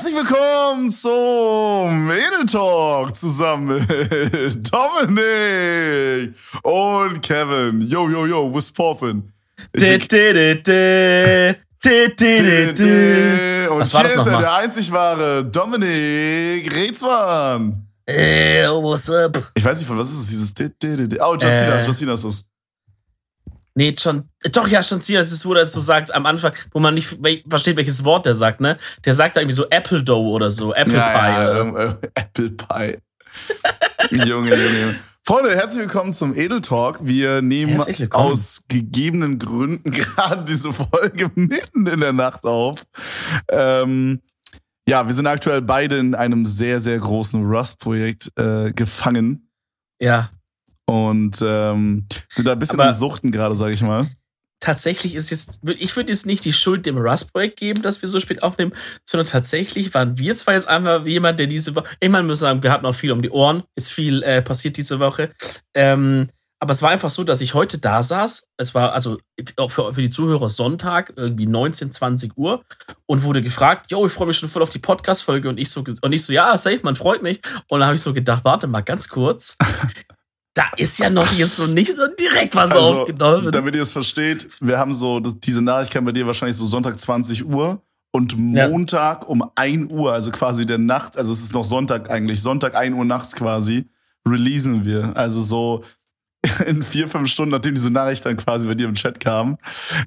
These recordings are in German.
Herzlich willkommen zum Edel Talk zusammen mit Dominik und Kevin. Yo, yo, yo, what's poppin'? Und Was war das nochmal? Der einzig wahre Dominik Rezmann. Ey, what's up? Ich weiß nicht, von was ist es, dieses Oh, Justina, Äh. Justina ist es. Nee, schon. Doch, ja, schon. Das ist, wo er so sagt am Anfang, wo man nicht versteht, welches Wort der sagt, ne? Der sagt da irgendwie so Apple Dough oder so. Apple ja, Pie. ja, ähm, äh, Apple Pie. Junge, Junge, Junge. Freunde, herzlich willkommen zum Edel Talk. Wir nehmen aus gegebenen Gründen gerade diese Folge mitten in der Nacht auf. Ähm, ja, wir sind aktuell beide in einem sehr, sehr großen Rust-Projekt äh, gefangen ja. Und ähm, sind da ein bisschen Aber- am Suchten gerade, sag ich mal. Tatsächlich ist jetzt, ich würde jetzt nicht die Schuld dem Rust-Projekt geben, dass wir so spät aufnehmen, sondern tatsächlich waren wir zwar jetzt einfach jemand, der diese Woche, ich meine, muss sagen, wir hatten auch viel um die Ohren, ist viel äh, passiert diese Woche. Ähm, aber es war einfach so, dass ich heute da saß. Es war also auch für, für die Zuhörer Sonntag, irgendwie 19, 20 Uhr, und wurde gefragt, yo, ich freue mich schon voll auf die Podcast-Folge. Und ich so, und ich so, ja, safe, man freut mich. Und dann habe ich so gedacht, warte mal ganz kurz. Da ist ja noch jetzt so nicht so direkt was Also, aufgenommen. damit ihr es versteht, wir haben so, diese Nachricht kam bei dir wahrscheinlich so Sonntag 20 Uhr und Ja. Montag um 1 Uhr, also quasi der Nacht, also es ist noch Sonntag eigentlich, Sonntag 1 Uhr nachts quasi, releasen wir. Also so in vier, fünf Stunden, nachdem diese Nachricht dann quasi bei dir im Chat kam.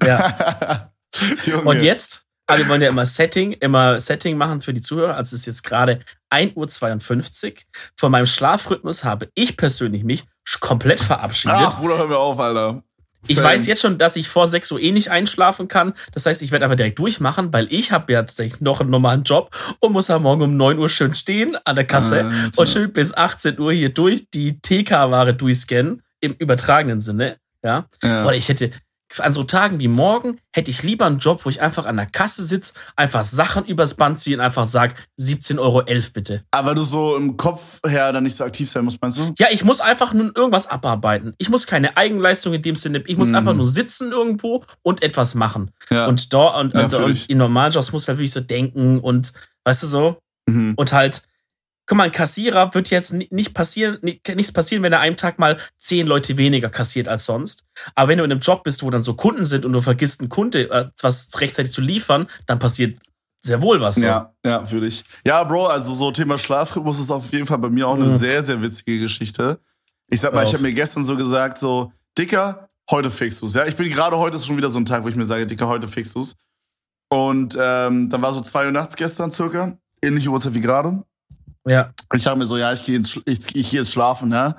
Ja. Und jetzt, aber wir wollen ja immer Setting, immer Setting machen für die Zuhörer. Also es ist jetzt gerade 1.52 Uhr. Von meinem Schlafrhythmus habe ich persönlich mich komplett verabschiedet. Ach, Bruder, hör mir auf, Alter. ich Same. weiß jetzt schon, dass ich vor 6 Uhr eh nicht einschlafen kann. Das heißt, ich werde einfach direkt durchmachen, weil ich habe ja tatsächlich noch einen normalen Job und muss am Morgen um 9 Uhr schön stehen an der Kasse Alter. und schön bis 18 Uhr hier durch die TK-Ware durchscannen, im übertragenen Sinne. Ja. Ja. Oder ich hätte an so Tagen wie morgen hätte ich lieber einen Job, wo ich einfach an der Kasse sitze, einfach Sachen übers Band ziehe und einfach sage, 17,11 Euro bitte. Aber du so im Kopf her dann nicht so aktiv sein musst, meinst du? Ja, ich muss einfach nur irgendwas abarbeiten. Ich muss keine Eigenleistung in dem Sinne, ich muss Mhm. einfach nur sitzen irgendwo und etwas machen. Ja. Und da und, Ja, und, und ich. in normalen Jobs muss halt wirklich so denken und weißt du so, mhm. und halt, guck mal, ein Kassierer wird jetzt ni- nicht passieren, ni- nichts passieren, wenn er einem Tag mal zehn Leute weniger kassiert als sonst. Aber wenn du in einem Job bist, wo dann so Kunden sind und du vergisst, einen Kunde äh, was rechtzeitig zu liefern, dann passiert sehr wohl was. So. Ja, ja, für dich. Ja, Bro, also so Thema Schlafrhythmus ist auf jeden Fall bei mir auch eine Mhm. sehr, sehr witzige Geschichte. Ich sag mal, ich habe mir gestern so gesagt, so, Dicker, heute fixst du's. Ja, ich bin gerade heute ist schon wieder so ein Tag, wo ich mir sage, Dicker, heute fixst du's. Und ähm, dann war so zwei Uhr nachts gestern circa, ähnliche Uhrzeit wie gerade. Ja. Und ich dachte mir so, ja, ich gehe ins, ich, ich geh jetzt schlafen, ja.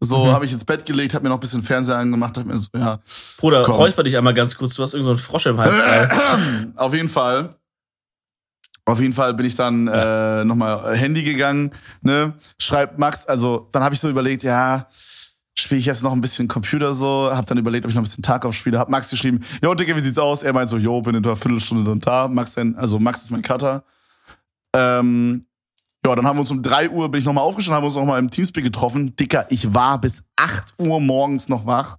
So Mhm. habe ich ins Bett gelegt, habe mir noch ein bisschen Fernseher angemacht, dachte mir so, ja, Bruder, Komm. räusper dich einmal ganz kurz, du hast irgendeinen so einen Frosch im Hals. Äh. Auf jeden Fall. Auf jeden Fall bin ich dann äh, nochmal Handy gegangen, ne? Schreibt Max, also dann habe ich so überlegt, ja, spiele ich jetzt noch ein bisschen Computer so, hab dann überlegt, ob ich noch ein bisschen Tarkov spiele, hab Max geschrieben, jo, Dicke, wie sieht's aus? Er meint so, jo, bin in einer Viertelstunde dann da. Max also Max ist mein Cutter. Ähm, ja, dann haben wir uns um 3 Uhr, bin ich nochmal aufgestanden, haben wir uns nochmal im Teamspeak getroffen. Dicker, ich war bis 8 Uhr morgens noch wach.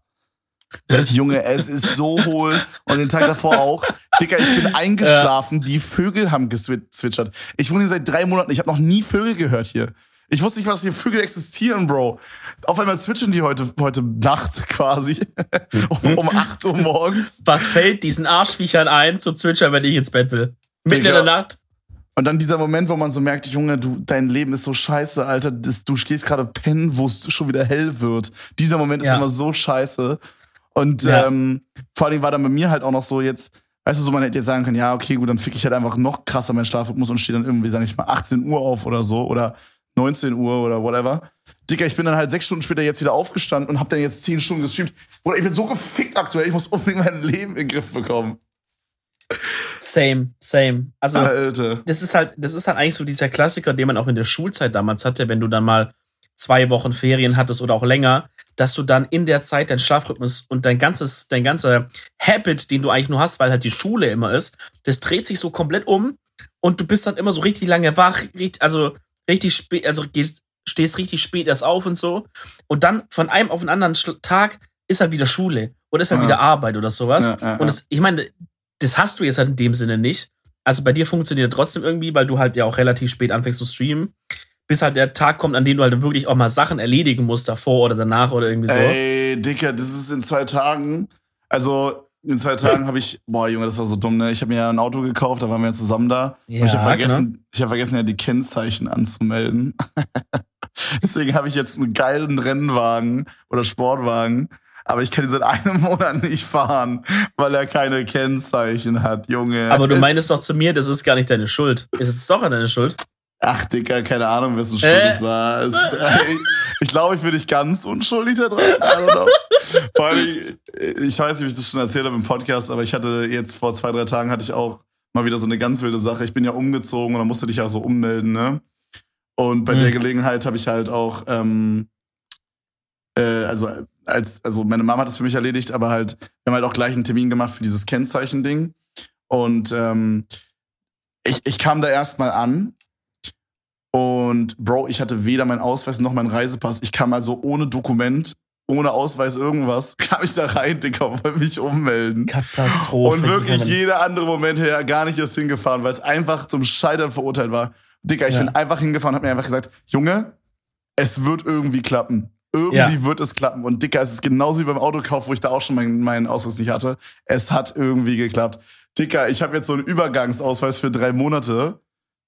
Junge, es ist so hohl. Und den Tag davor auch. Dicker, ich bin eingeschlafen. Die Vögel haben gezwitschert. Ich wohne hier seit drei Monaten. Ich habe noch nie Vögel gehört hier. Ich wusste nicht, was hier Vögel existieren, Bro. Auf einmal zwitschern die heute, heute Nacht quasi. um, um 8 Uhr morgens. Was fällt diesen Arschviechern ein, zu zwitschern, wenn ich ins Bett will? Mitten Digga. in der Nacht? Und dann dieser Moment, wo man so merkt, Junge, du, dein Leben ist so scheiße, Alter. Das, du stehst gerade pennen, wo es schon wieder hell wird. Dieser Moment ist Ja. immer so scheiße. Und Ja. ähm, vor allem war dann bei mir halt auch noch so jetzt, weißt du, so man hätte jetzt sagen können, ja, okay, gut, dann fick ich halt einfach noch krasser meinen Schlafrhythmus und stehe dann irgendwie, sag ich mal, 18 Uhr auf oder so oder 19 Uhr oder whatever. Dicker, ich bin dann halt sechs Stunden später jetzt wieder aufgestanden und hab dann jetzt zehn Stunden gestreamt. Oder ich bin so gefickt aktuell, ich muss unbedingt mein Leben in den Griff bekommen. Same, same. Also, Alter. das ist halt, das ist halt eigentlich so dieser Klassiker, den man auch in der Schulzeit damals hatte, wenn du dann mal zwei Wochen Ferien hattest oder auch länger, dass du dann in der Zeit dein Schlafrhythmus und dein ganzes, dein ganzer Habit, den du eigentlich nur hast, weil halt die Schule immer ist, das dreht sich so komplett um und du bist dann immer so richtig lange wach, also richtig spät, also gehst, stehst richtig spät erst auf und so. Und dann von einem auf den anderen Tag ist halt wieder Schule oder ist halt Ja. wieder Arbeit oder sowas. Ja, ja, und das, ich meine, das hast du jetzt halt in dem Sinne nicht. also bei dir funktioniert trotzdem irgendwie, weil du halt ja auch relativ spät anfängst zu streamen, bis halt der Tag kommt, an dem du halt wirklich auch mal Sachen erledigen musst, davor oder danach oder irgendwie so. Ey, Dicker, das ist in zwei Tagen. Also in zwei Tagen habe ich, boah Junge, das war so dumm, ne? Ich habe mir ja ein Auto gekauft, da waren wir ja zusammen da. Ja, ich habe vergessen, genau. ich habe vergessen ja die Kennzeichen anzumelden. Deswegen habe ich jetzt einen geilen Rennwagen oder Sportwagen, aber ich kann ihn seit einem Monat nicht fahren, weil er keine Kennzeichen hat, Junge. Aber du meinst doch zu mir, das ist gar nicht deine Schuld. Ist es doch deine Schuld? Ach, Dicker, keine Ahnung, wessen Schuld Äh. es war. Es, ich ich glaube, ich bin nicht ganz unschuldig da dran. I don't know. Vor allem, ich weiß nicht, wie ich das schon erzählt habe im Podcast, aber ich hatte jetzt vor zwei, drei Tagen hatte ich auch mal wieder so eine ganz wilde Sache. Ich bin ja umgezogen und dann musste dich ja so ummelden, ne? Und bei Mhm. der Gelegenheit habe ich halt auch, ähm, äh, also als, also meine Mama hat das für mich erledigt, aber halt, wir haben halt auch gleich einen Termin gemacht für dieses Kennzeichen-Ding. Und ähm, ich, ich kam da erstmal an und Bro, ich hatte weder meinen Ausweis noch meinen Reisepass. Ich kam also ohne Dokument, ohne Ausweis, irgendwas, kam ich da rein, Digga, und wollte mich ummelden. Katastrophe. Und wirklich Kevin. jeder andere Moment her gar nicht erst hingefahren, weil es einfach zum Scheitern verurteilt war. Digga, ich Ja. bin einfach hingefahren und hab mir einfach gesagt, Junge, es wird irgendwie klappen. Irgendwie Ja. wird es klappen. Und Dicker, es ist genauso wie beim Autokauf, wo ich da auch schon meinen, meinen Ausweis nicht hatte. Es hat irgendwie geklappt. Dicker, ich habe jetzt so einen Übergangsausweis für drei Monate,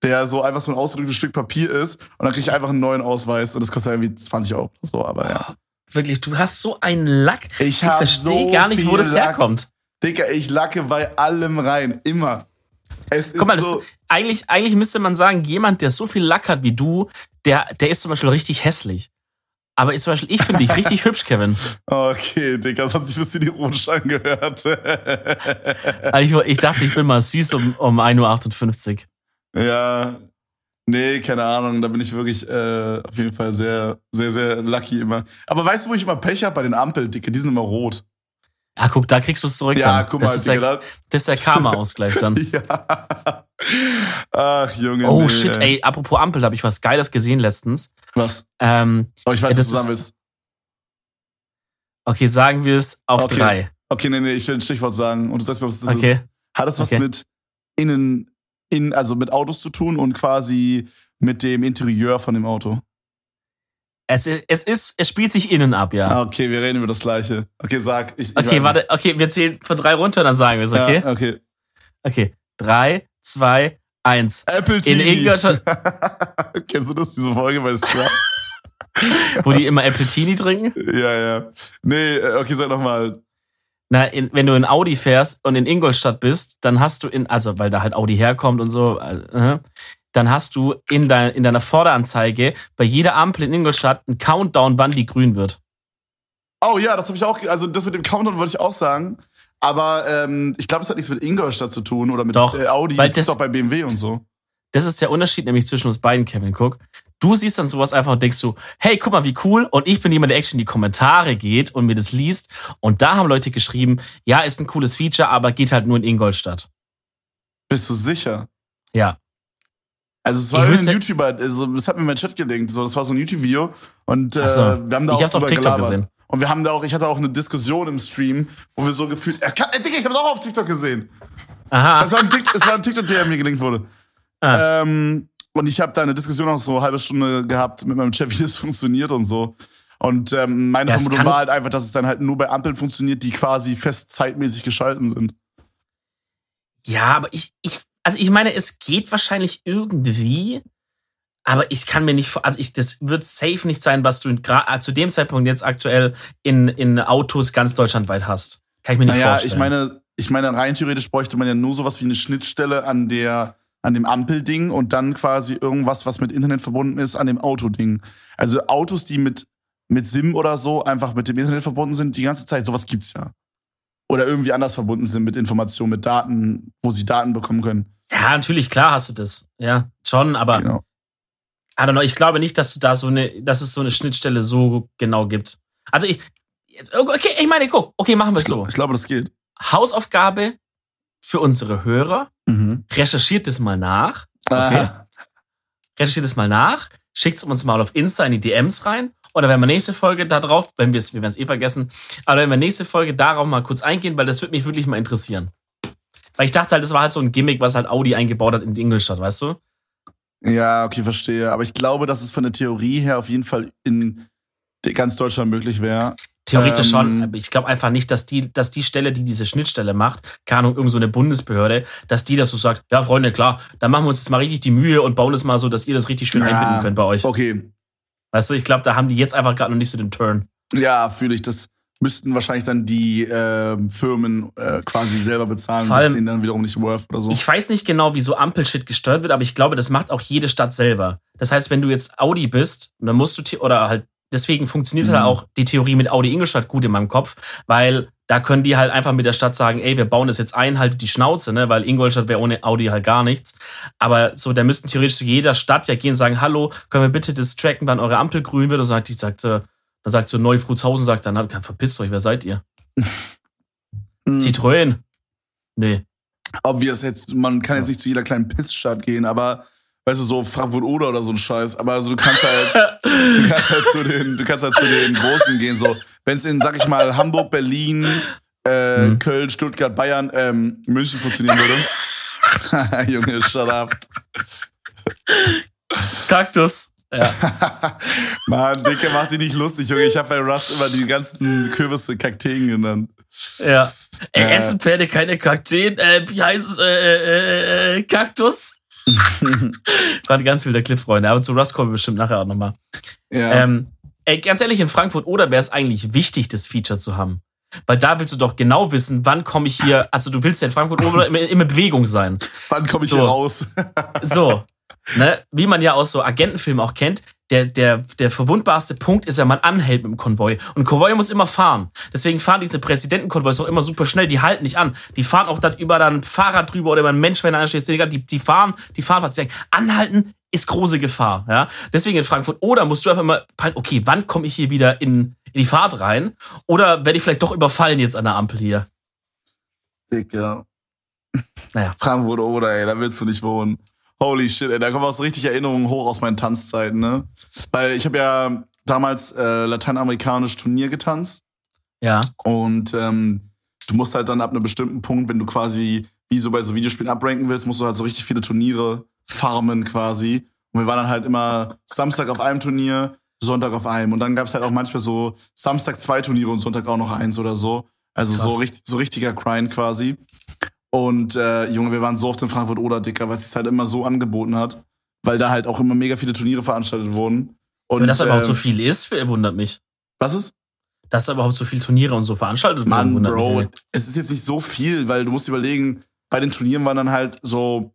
der so einfach so ein ausgedrücktes Stück Papier ist. Und dann kriege ich einfach einen neuen Ausweis und das kostet irgendwie 20 Euro. So, aber ja. Wirklich, du hast so einen Lack. Ich Ich verstehe so gar nicht, wo das Lack. herkommt. Dicker, ich lacke bei allem rein. Immer. Es Guck mal, das, so. eigentlich, eigentlich müsste man sagen, jemand, der so viel Lack hat wie du, der, der ist zum Beispiel richtig hässlich. Aber ich, zum Beispiel, ich finde dich richtig hübsch, Kevin. Okay, Digga, das hat sich ein bisschen ironisch angehört. Also ich, ich dachte, ich bin mal süß um, um 1.58 Uhr. ja. Nee, keine Ahnung, da bin ich wirklich äh, auf jeden Fall sehr, sehr, sehr lucky immer. Aber weißt du, wo ich immer Pech habe? Bei den Ampeln, Dicke, die sind immer rot. Ah, guck, da kriegst du es zurück. Ja, dann. guck mal, das, ist der, Digga. das ist der Karma-Ausgleich dann. Da, ja. Ach, Junge. Oh nee, shit, ey, apropos Ampel, da habe ich was Geiles gesehen letztens. Was? Ähm, Oh, ich weiß, Ja, was das du sagen ist- willst. okay, sagen wir es auf Okay. drei. Okay, nee, nee, ich will ein Stichwort sagen. Und du sagst mir, was das ist. Okay. Hat es was Okay. mit innen, in, also mit Autos zu tun und quasi mit dem Interieur von dem Auto? Es, es ist, es spielt sich innen ab, ja. Ah, okay, wir reden über das Gleiche. Okay, sag. Ich, ich Okay, warte, okay, wir zählen von drei runter, dann sagen wir es, okay? Ja, okay. Okay. Drei, zwei, eins. Apple In TV. Ingolstadt, Kennst du das, diese Folge bei Scrubs? wo die immer Appletini trinken. ja, ja. Nee, äh, okay, sag nochmal. Na, in, wenn du in Audi fährst und in Ingolstadt bist, dann hast du in, also weil da halt Audi herkommt und so, äh, dann hast du in, dein, in deiner Vorderanzeige bei jeder Ampel in Ingolstadt einen Countdown, wann die grün wird. Oh ja, das habe ich auch, also das mit dem Countdown wollte ich auch sagen. Aber ähm, ich glaube, es hat nichts mit Ingolstadt zu tun oder mit Doch, äh, Audi. weil Das ist doch bei BMW und so. Das ist der Unterschied nämlich zwischen uns beiden, Kevin Cook. Du siehst dann sowas einfach und denkst du, hey, guck mal, wie cool. Und ich bin jemand, der actually in die Kommentare geht und mir das liest. Und da haben Leute geschrieben, ja, ist ein cooles Feature, aber geht halt nur in Ingolstadt. Bist du sicher? Ja. Also es war wüsste- YouTuber, also das hat mir mein Chat gelinkt. So, das war so ein YouTube-Video und äh, so. wir haben da Ich auch hab's auf TikTok gelabert. gesehen. Und wir haben da auch, ich hatte auch eine Diskussion im Stream, wo wir so gefühlt, es kann, ey, Digga, ich hab's auch auf TikTok gesehen. Aha. Es war ein, Tik- es war ein TikTok, der mir gelinkt wurde. Ah. Ähm, und ich habe da eine Diskussion auch so eine halbe Stunde gehabt mit meinem Chat, wie das funktioniert und so. Und ähm, meine Ja, Vermutung war halt einfach, dass es dann halt nur bei Ampeln funktioniert, die quasi fest zeitmäßig geschalten sind. Ja, aber ich, ich, also ich meine, es geht wahrscheinlich irgendwie, aber ich kann mir nicht, also ich, das wird safe nicht sein, was du gra- zu dem Zeitpunkt jetzt aktuell in, in Autos ganz deutschlandweit hast. Kann ich mir nicht Naja, vorstellen. ich meine, ich meine, rein theoretisch bräuchte man ja nur sowas wie eine Schnittstelle an der, an dem Ampelding und dann quasi irgendwas, was mit Internet verbunden ist, an dem Autoding. Also Autos, die mit, mit SIM oder so einfach mit dem Internet verbunden sind, die ganze Zeit, sowas gibt's ja. Oder irgendwie anders verbunden sind mit Informationen, mit Daten, wo sie Daten bekommen können. Ja, natürlich, klar hast du das. Ja, schon, aber Genau. I don't know, ich glaube nicht, dass du da so eine, dass es so eine Schnittstelle so genau gibt. Also ich, jetzt, okay, ich meine, guck, okay, machen wir es so. Ich glaube, das geht. Hausaufgabe für unsere Hörer, Mhm. recherchiert es mal nach. Okay. Aha. recherchiert es mal nach, schickt es uns mal auf Insta in die DMs rein. Oder wenn wir nächste Folge da drauf, wenn wir es, wir werden es eh vergessen, aber wenn wir nächste Folge darauf mal kurz eingehen, weil das würde mich wirklich mal interessieren. Weil ich dachte halt, das war halt so ein Gimmick, was halt Audi eingebaut hat in Ingolstadt, weißt du? Ja, okay, verstehe. Aber ich glaube, dass es von der Theorie her auf jeden Fall in ganz Deutschland möglich wäre. Theoretisch ähm, schon, aber ich glaube einfach nicht, dass die, dass die Stelle, die diese Schnittstelle macht, keine Ahnung, irgend so eine Bundesbehörde, dass die das so sagt, ja, Freunde, klar, dann machen wir uns jetzt mal richtig die Mühe und bauen es mal so, dass ihr das richtig schön ja, einbinden könnt bei euch. Okay. Weißt du, ich glaube, da haben die jetzt einfach gerade noch nicht so den Turn. Ja, fühle ich. Das müssten wahrscheinlich dann die äh, Firmen äh, quasi selber bezahlen, Vor allem, denen dann wiederum nicht worth oder so. Ich weiß nicht genau, wie so Ampelshit gesteuert wird, aber ich glaube, das macht auch jede Stadt selber. Das heißt, wenn du jetzt Audi bist, dann musst du, oder halt deswegen funktioniert halt mhm. halt auch die Theorie mit Audi Ingolstadt gut in meinem Kopf, weil da können die halt einfach mit der Stadt sagen, ey, wir bauen das jetzt ein, haltet die Schnauze, ne, weil Ingolstadt wäre ohne Audi halt gar nichts. Aber so, da müssten theoretisch zu jeder Stadt ja gehen und sagen, hallo, können wir bitte das tracken, wann eure Ampel grün wird? Und sagt, die sagt, dann sagt so Neufrutzhausen, sagt dann, verpisst euch, wer seid ihr? Mhm. Citroën? Nee. Obvious, jetzt, man kann jetzt nicht zu jeder kleinen Pissstadt gehen, aber weißt du, so Frankfurt oder oder so ein Scheiß. Aber also du kannst halt, du kannst halt zu den, du kannst halt zu den Großen gehen. So, wenn es in, sag ich mal, Hamburg, Berlin, äh, mhm. Köln, Stuttgart, Bayern, ähm, München funktionieren würde. Junge, shut up. Kaktus. Ja. Mann, Dicke, mach dich nicht lustig, Junge. Ich habe bei Rust immer die ganzen Kürbisse Kakteen genannt. Ja. Äh, äh. Essen Pferde keine Kakteen. Äh, wie heißt es? Äh, äh, äh, Kaktus? War ganz wilder Clip, Freunde. Aber zu Rust kommen wir bestimmt nachher auch nochmal. Ja. Ähm, ey, ganz ehrlich, in Frankfurt oder wäre es eigentlich wichtig, das Feature zu haben? Weil da willst du doch genau wissen, wann komme ich hier, also du willst ja in Frankfurt oder immer, in Bewegung sein. Wann komme ich so. hier raus? so. Ne? Wie man ja aus so Agentenfilmen auch kennt, der, der, der verwundbarste Punkt ist, wenn man anhält mit dem Konvoi. Und ein Konvoi muss immer fahren. Deswegen fahren diese Präsidentenkonvois auch immer super schnell. Die halten nicht an. Die fahren auch dann über ein Fahrrad drüber oder über einen Mensch, wenn er ansteht. Die, die fahren, die fahren. Anhalten ist große Gefahr. Ja? Deswegen in Frankfurt. Oder musst du einfach mal, okay, wann komme ich hier wieder in, in die Fahrt rein? Oder werde ich vielleicht doch überfallen jetzt an der Ampel hier? Dicker. Naja. Frankfurt oder, ey, da willst du nicht wohnen. Holy shit, ey, da kommen auch so richtig Erinnerungen hoch aus meinen Tanzzeiten, ne? Weil ich habe ja damals äh, lateinamerikanisch Turnier getanzt. Ja. Und ähm, du musst halt dann ab einem bestimmten Punkt, wenn du quasi wie so bei so Videospielen abranken willst, musst du halt so richtig viele Turniere farmen quasi. Und wir waren dann halt immer Samstag auf einem Turnier, Sonntag auf einem. Und dann gab es halt auch manchmal so Samstag zwei Turniere und Sonntag auch noch eins oder so. Also so, richtig, so richtiger Grind quasi. Und äh, Junge, wir waren so oft in Frankfurt oder Dicker, weil es sich halt immer so angeboten hat, weil da halt auch immer mega viele Turniere veranstaltet wurden. Und Wenn das äh, überhaupt so viel ist, wundert mich. Was ist? Dass da überhaupt so viele Turniere und so veranstaltet Mann, wundert Bro, mich. Es ist jetzt nicht so viel, weil du musst überlegen, bei den Turnieren waren dann halt so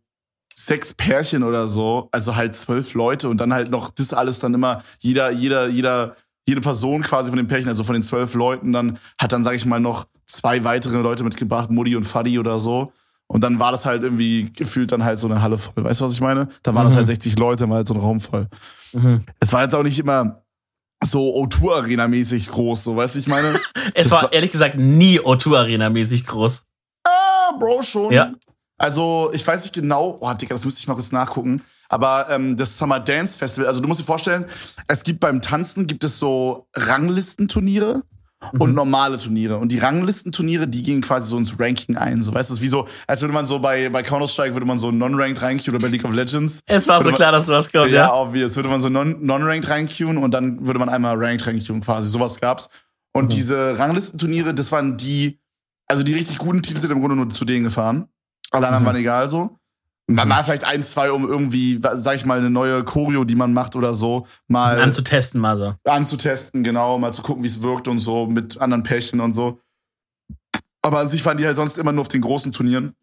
sechs Pärchen oder so, also halt zwölf Leute und dann halt noch das alles dann immer, jeder, jeder, jeder, jede Person quasi von den Pärchen, also von den zwölf Leuten, dann hat dann, sag ich mal, noch zwei weitere Leute mitgebracht, Mutti und Fadi oder so. Und dann war das halt irgendwie gefühlt dann halt so eine Halle voll. Weißt du, was ich meine? Da waren mhm. das halt 60 Leute, mal halt so ein Raum voll. Mhm. Es war jetzt auch nicht immer so O2 Arena mäßig groß, so weißt du, ich meine? es war, war ehrlich gesagt nie O2 Arena mäßig groß. Ah, Bro, schon. Ja. Also, ich weiß nicht genau, oh, Digga, das müsste ich mal kurz nachgucken. Aber ähm, das Summer Dance Festival, also du musst dir vorstellen, es gibt beim Tanzen gibt es so Ranglistenturniere und mhm. normale Turniere. Und die Ranglistenturniere, die gingen quasi so ins Ranking ein. So, weißt du, wie so, als würde man so bei, bei Counter-Strike würde man so non-ranked reinqueuen oder bei League of Legends. Es war so man, klar, dass du was kommt, ja. Ja, obvious. Würde man so non-ranked reinqueuen und dann würde man einmal ranked reinqueuen quasi. Sowas gab's. Und mhm. diese Ranglistenturniere, das waren die, also die richtig guten Teams sind im Grunde nur zu denen gefahren. Alle anderen mhm. waren egal so. Mal, mal vielleicht eins, zwei, um irgendwie, sag ich mal, eine neue Choreo, die man macht oder so, mal. anzutesten, mal so. Anzutesten, genau, mal zu gucken, wie es wirkt und so, mit anderen Pärchen und so. Aber an sich waren die halt sonst immer nur auf den großen Turnieren.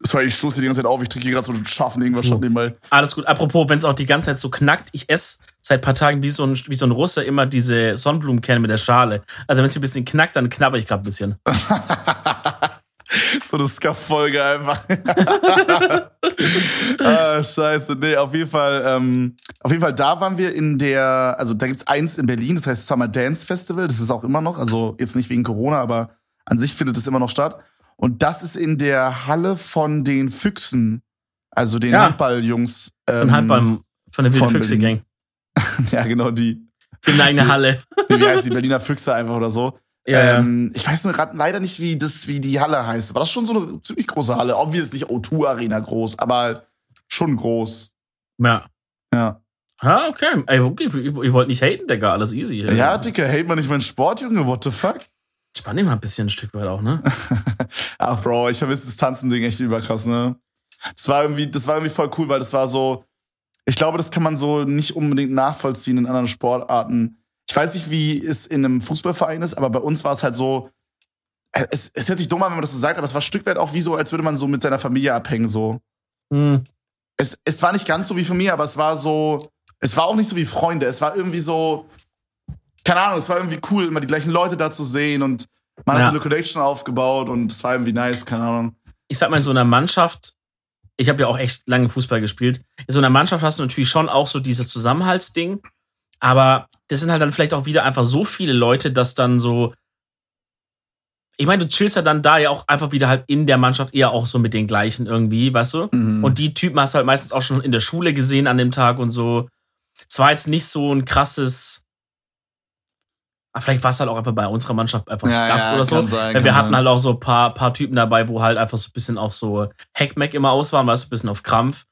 Sorry, ich stoße die ganze Zeit auf, ich trinke gerade so scharfen irgendwas schon nebenbei. Alles gut. Apropos, wenn es auch die ganze Zeit so knackt, ich esse seit ein paar Tagen wie so ein, wie so ein Russe immer diese Sonnenblumenkerne mit der Schale. Also wenn es ein bisschen knackt, dann knabber ich gerade ein bisschen. so eine Scuff-Folge einfach. ah, scheiße. Nee, auf jeden Fall, ähm, auf jeden Fall, da waren wir in der, also da gibt's eins in Berlin, das heißt Summer Dance Festival. Das ist auch immer noch, also jetzt nicht wegen Corona, aber an sich findet es immer noch statt. Und das ist in der Halle von den Füchsen, also den ja. Handballjungs. Ähm, Handball von der Wilde Füchse Gang. ja, genau, die. Die eigene Halle. wie heißt die Berliner Füchse einfach oder so. Ja, ähm, ich weiß leider nicht, wie, das, wie die Halle heißt. Aber das ist schon so eine ziemlich große Halle. Obviously nicht O2 Arena groß, aber schon groß. ja. Ja. Ah, okay. Ey, okay. Ihr, ihr wollt nicht haten, Digga. Alles easy. Ja, Dicker, hate man nicht meinen Sport, Junge, what the fuck? Spann dich mal ein bisschen ein Stück weit auch, ne? Ach, Bro, ich vermisse das Tanzen-Ding echt überkrass, ne? Das war irgendwie, das war irgendwie voll cool, weil das war so, ich glaube, das kann man so nicht unbedingt nachvollziehen in anderen Sportarten. Ich weiß nicht, wie es in einem Fußballverein ist, aber bei uns war es halt so, äh, es, es hört sich dumm an, wenn man das so sagt, aber es war ein Stück weit auch wie so, als würde man so mit seiner Familie abhängen, so. Hm. Es, es war nicht ganz so wie von mir, aber es war so, es war auch nicht so wie Freunde. Es war irgendwie so, keine Ahnung, es war irgendwie cool, immer die gleichen Leute da zu sehen und man Ja. hat so eine Connection aufgebaut und es war irgendwie nice, keine Ahnung. ich sag mal, in so einer Mannschaft, ich habe ja auch echt lange Fußball gespielt, in so einer Mannschaft hast du natürlich schon auch so dieses Zusammenhaltsding, aber das sind halt dann vielleicht auch wieder einfach so viele Leute, dass dann so, ich meine, du chillst ja dann da ja auch einfach wieder halt in der Mannschaft eher auch so mit den gleichen irgendwie, weißt du? Mhm. Und die Typen hast du halt meistens auch schon in der Schule gesehen an dem Tag und so. Es war jetzt nicht so ein krasses, Ah, vielleicht war es halt auch einfach bei unserer Mannschaft einfach Ja, scuffed ja, oder so. sein, Weil wir hatten sein. halt auch so ein paar, paar Typen dabei, wo halt einfach so ein bisschen auf so Hackmack immer aus waren, weißt du, ein bisschen auf Krampf.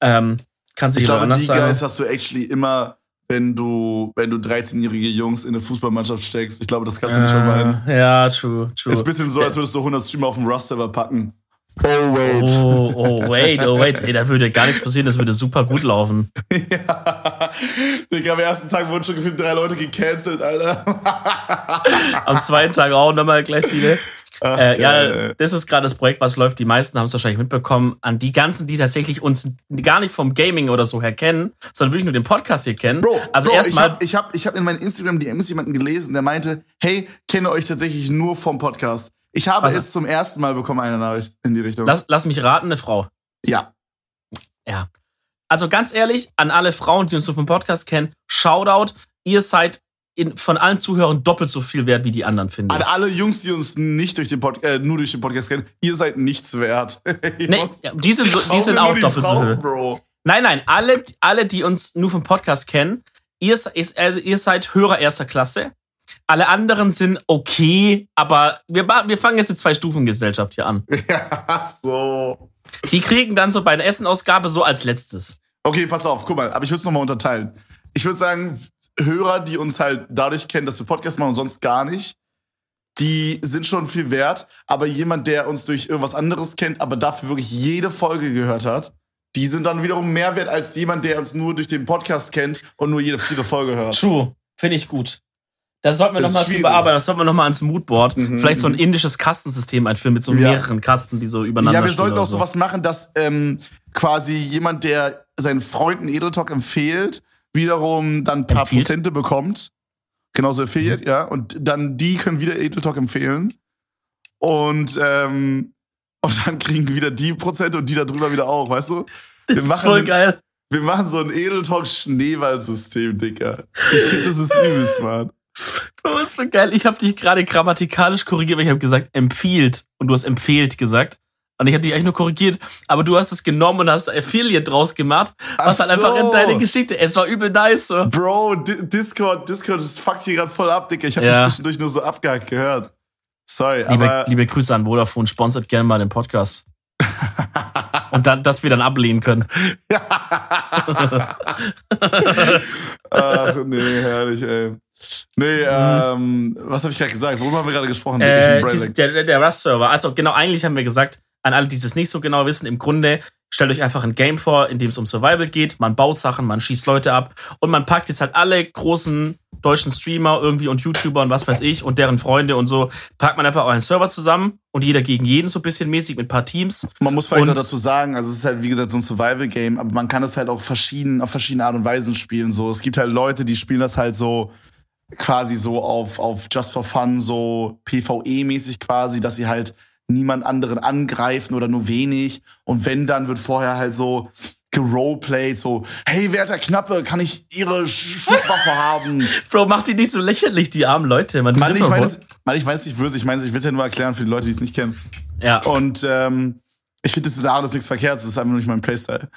Ähm, kann sich ich glaube, anders die sagen. Guys hast du actually immer, wenn du, wenn du 13-jährige Jungs in eine Fußballmannschaft steckst. Ich glaube, das kannst du nicht vermeiden. Äh, ja, true, true. Ist ein bisschen so, als würdest du 100 Streamer auf dem Rust-Server packen. Oh, wait. Oh, oh, wait, oh, wait. Ey, da würde gar nichts passieren, das würde super gut laufen. ja. Digga, am ersten Tag wurden schon gefühlt drei Leute gecancelt, Alter. Am zweiten Tag auch nochmal gleich viele. Ach, Äh, ja, das ist gerade das Projekt, was läuft. Die meisten haben es wahrscheinlich mitbekommen. An die ganzen, die tatsächlich uns gar nicht vom Gaming oder so her kennen, sondern wirklich nur den Podcast hier kennen. Bro, also Bro, ich erstmal, habe ich hab, ich hab in meinen Instagram-DMs jemanden gelesen, der meinte, hey, kenne euch tatsächlich nur vom Podcast. Ich habe Was- es zum ersten Mal bekommen, eine Nachricht in die Richtung. lass, lass mich raten, eine Frau. ja. Ja. Also ganz ehrlich, an alle Frauen, die uns so vom Podcast kennen, Shoutout. Ihr seid in, von allen Zuhörern doppelt so viel wert wie die anderen, finde An ich. alle Jungs, die uns nicht durch den Pod äh, nur durch den Podcast kennen, ihr seid nichts wert. Nee, die sind, so, die sind auch doppelt so viel. Bro. Nein, nein, alle, alle, die uns nur vom Podcast kennen, ihr, also ihr seid Hörer erster Klasse. Alle anderen sind okay, aber wir, wir fangen jetzt eine Zwei-Stufen-Gesellschaft hier an. Ja, so. Die kriegen dann so bei der Essenausgabe so als letztes. Okay, pass auf, guck mal, aber ich würde es nochmal unterteilen. Ich würde sagen, Hörer, die uns halt dadurch kennen, dass wir Podcast machen und sonst gar nicht, die sind schon viel wert. Aber jemand, der uns durch irgendwas anderes kennt, aber dafür wirklich jede Folge gehört hat, die sind dann wiederum mehr wert als jemand, der uns nur durch den Podcast kennt und nur jede vierte Folge hört. True. Finde ich gut. Da sollten wir Das nochmal drüber arbeiten. Das sollten wir nochmal ans Moodboard. Mhm, Vielleicht so ein mhm. indisches Kastensystem einführen mit so Ja. mehreren Kasten, die so übereinander Ja, wir sollten auch so. sowas machen, dass ähm, quasi jemand, der seinen Freunden Edel Talk empfiehlt, wiederum dann ein paar Empfiehlt? Prozente bekommt. Genauso Affiliate, Mhm. ja. Und dann die können wieder Edel Talk empfehlen. Und, ähm, und dann kriegen wieder die Prozente und die da drüber wieder auch, weißt du? Das wir ist machen voll geil. Wir machen so ein Edel Talk Schneeballsystem, Dicker. Ich finde, das ist übel smart. Bro, ist voll geil. Ich habe dich gerade grammatikalisch korrigiert, weil ich habe gesagt empfiehlt und du hast empfehlt gesagt. Und ich habe dich eigentlich nur korrigiert, aber du hast es genommen und hast Affiliate draus gemacht, was Ach halt einfach in deine Geschichte. Es war übel nice. So. Bro, Di- Discord, Discord, das fuckt hier gerade voll ab, Dicker. Ich habe Ja. dich zwischendurch nur so abgehackt gehört. Sorry, Liebe, aber. liebe Grüße an Vodafone, sponsert gerne mal den Podcast. und dann, dass wir dann ablehnen können. Ach, nee, herrlich, ey. Nee, ähm, was habe ich gerade gesagt? Worüber haben wir gerade gesprochen? Mhm. Äh, dies, der- der Rust-Server. Also genau, eigentlich haben wir gesagt, an alle, die es nicht so genau wissen, im Grunde stellt euch einfach ein Game vor, in dem es um Survival geht. Man baut Sachen, man schießt Leute ab und man packt jetzt halt alle großen deutschen Streamer irgendwie und YouTuber und was weiß ich und deren Freunde und so, packt man einfach euren Server zusammen und jeder gegen jeden so ein bisschen mäßig mit ein paar Teams. Man muss vielleicht und- noch dazu sagen, also es ist halt wie gesagt so ein Survival-Game, aber man kann es halt auch verschieden, auf verschiedene Art und Weisen spielen. So, es gibt halt Leute, die spielen das halt so quasi so auf, auf Just for Fun, so PvE-mäßig quasi, dass sie halt niemand anderen angreifen oder nur wenig. Und wenn, dann wird vorher halt so geroleplayed, so, hey, werter Knappe, kann ich ihre Sch- Schusswaffe haben? Bro, macht die nicht so lächerlich, die armen Leute. Man, Mann, ich meine, es- Mann, ich weiß nicht böse, ich meine, ich will es ja nur erklären für die Leute, die es nicht kennen. ja. Und ähm, ich finde, das ist daran ist nichts verkehrt, das ist einfach nur nicht mein Playstyle.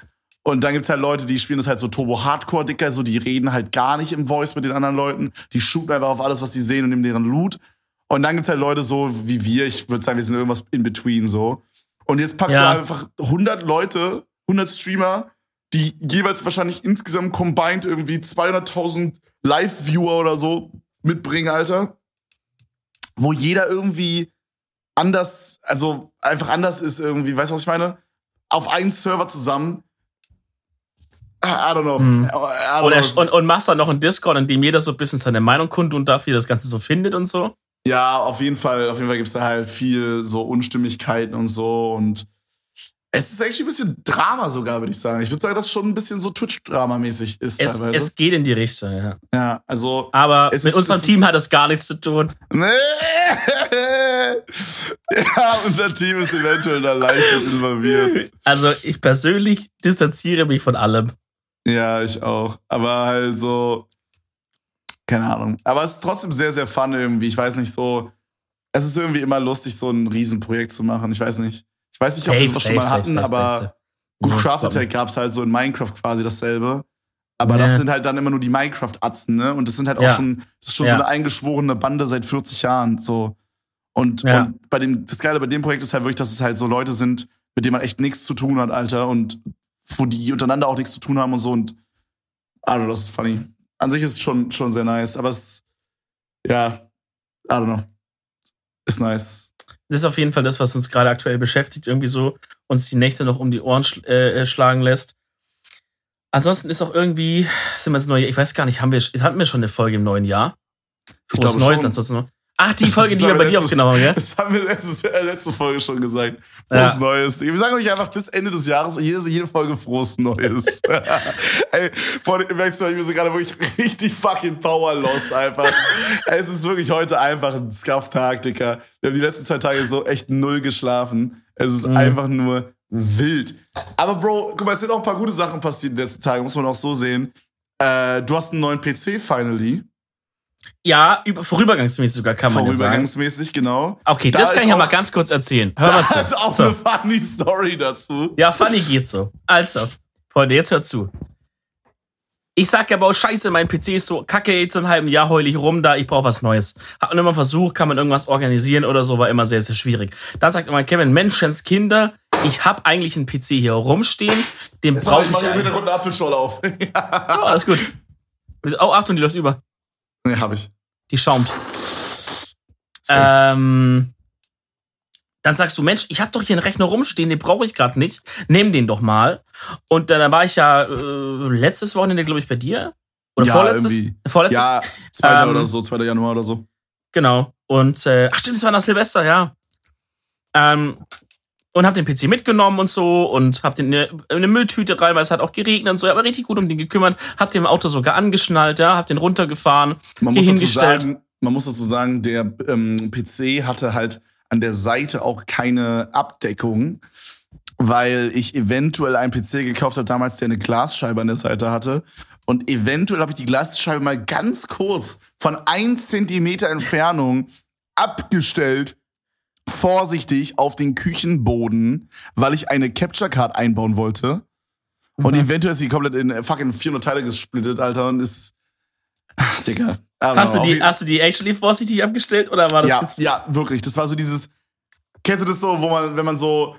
Und dann gibt's halt Leute, die spielen das halt so Turbo-Hardcore-Dicker, so die reden halt gar nicht im Voice mit den anderen Leuten. Die shooten einfach auf alles, was sie sehen und nehmen deren Loot. Und dann gibt's halt Leute so wie wir, ich würde sagen, wir sind irgendwas in between so. Und jetzt packst Ja. du einfach 100 Leute, 100 Streamer, die jeweils wahrscheinlich insgesamt combined irgendwie 200.000 Live-Viewer oder so mitbringen, Alter. Wo jeder irgendwie anders, also einfach anders ist irgendwie, weißt du, was ich meine? Auf einen Server zusammen. I don't know. Mhm. I don't Und, know. und, und machst dann noch einen Discord, in dem jeder so ein bisschen seine Meinung kundtun darf, wie er das Ganze so findet und so. Ja, auf jeden Fall, auf jeden Fall gibt's da halt viel so Unstimmigkeiten und so und es ist eigentlich ein bisschen Drama sogar, würde ich sagen. Ich würde sagen, dass es schon ein bisschen so Twitch-Drama-mäßig ist Es, teilweise. es geht in die Richtung, ja. ja, also. Aber Es mit ist- unserem es Team hat das gar nichts zu tun. Nee. ja, unser Team ist eventuell da leicht involviert. Also ich persönlich distanziere mich von allem. Ja, ich auch. Aber halt so. Keine Ahnung. Aber es ist trotzdem sehr, sehr fun irgendwie. Ich weiß nicht, so. Es ist irgendwie immer lustig, so ein Riesenprojekt zu machen. Ich weiß nicht. Ich weiß nicht, ob wir sowas schon mal hatten, aber. Gut, Nee, Craft Attack gab's halt so in Minecraft quasi dasselbe. Aber Ja. das sind halt dann immer nur die Minecraft-Atzen, ne? Und das sind halt auch Ja. schon, das ist schon Ja. so eine eingeschworene Bande seit 40 Jahren, so. Und, Ja. und bei dem, das Geile bei dem Projekt ist halt wirklich, dass es halt so Leute sind, mit denen man echt nichts zu tun hat, Alter. Und wo die untereinander auch nichts zu tun haben und so. Und, also, das ist funny. An sich ist es schon, schon sehr nice, aber es, ja, I don't know. Ist nice. Das ist auf jeden Fall das, was uns gerade aktuell beschäftigt, irgendwie so uns die Nächte noch um die Ohren schl äh, schlagen lässt. Ansonsten ist auch irgendwie, sind wir ins neue, ich weiß gar nicht, haben wir, hatten wir schon eine Folge im neuen Jahr? Frohes Neues ansonsten noch. Ach, die Folge, die wir bei dir aufgenommen haben, gell? Das haben wir letztes, äh, letzte Folge schon gesagt. Ja. Frohes Neues. Wir sagen euch einfach bis Ende des Jahres jede, jede Folge frohes Neues. Ey, vor merkst du, wir sind gerade wirklich richtig fucking powerlost einfach. Ey, es ist wirklich heute einfach ein Scuff-Tag, Dicker. Wir haben die letzten zwei Tage so echt null geschlafen. Es ist Mhm. einfach nur wild. Aber Bro, guck mal, es sind auch ein paar gute Sachen passiert in den letzten Tagen, muss man auch so sehen. Äh, du hast einen neuen PC finally. Ja, über, vorübergangsmäßig sogar kann man ja sagen. Vorübergangsmäßig, genau. Okay, Da das kann ich ja mal ganz kurz erzählen. Hör mal Das ist zu. auch So. eine funny Story dazu. Ja, funny geht so. Also, Freunde, jetzt hört zu. Ich sag ja, boah, scheiße, mein PC ist so kacke, jetzt so ein halben Jahr heul ich rum da, ich brauche was Neues. Hab immer versucht, kann man irgendwas organisieren oder so, war immer sehr, sehr schwierig. Dann sagt immer Kevin, Menschenskinder, ich hab eigentlich einen PC hier rumstehen, den brauche ich mach im eigentlich. Hintergrund einen Apfelschorle auf. Oh, alles gut. Oh, Achtung, die läuft über. Nee, hab ich. Die schaumt. Ähm, dann sagst du, Mensch, ich habe doch hier einen Rechner rumstehen, den brauche ich gerade nicht. Nimm den doch mal. Und dann war ich ja äh, letztes Wochenende, glaube ich, bei dir. Oder Ja, vorletztes? irgendwie. Vorletztes? ja, 2. ähm, oder so, 2. Januar oder so. Genau. Und, äh, ach stimmt, es war nach Silvester, ja. Ähm, und hab den PC mitgenommen und so und hab den in eine, in eine Mülltüte rein, weil es hat auch geregnet und so. Ich hab mich richtig gut um den gekümmert. Hab den im Auto sogar angeschnallt, ja. Hab den runtergefahren. Man muss, dazu hingestellt. sagen, man muss dazu sagen, der ähm, PC hatte halt an der Seite auch keine Abdeckung, weil ich eventuell einen PC gekauft habe damals, der eine Glasscheibe an der Seite hatte. Und eventuell habe ich die Glasscheibe mal ganz kurz von ein Zentimeter Entfernung abgestellt, vorsichtig auf den Küchenboden, weil ich eine Capture Card einbauen wollte. Und Mhm. eventuell ist die komplett in äh, fucking 400 Teile gesplittet, Alter, und ist. Ach, Digga. Hast du, know. Die, hast du die actually vorsichtig abgestellt oder war das ja, jetzt ja, wirklich. Das war so dieses. Kennst du das so, wo man, wenn man so,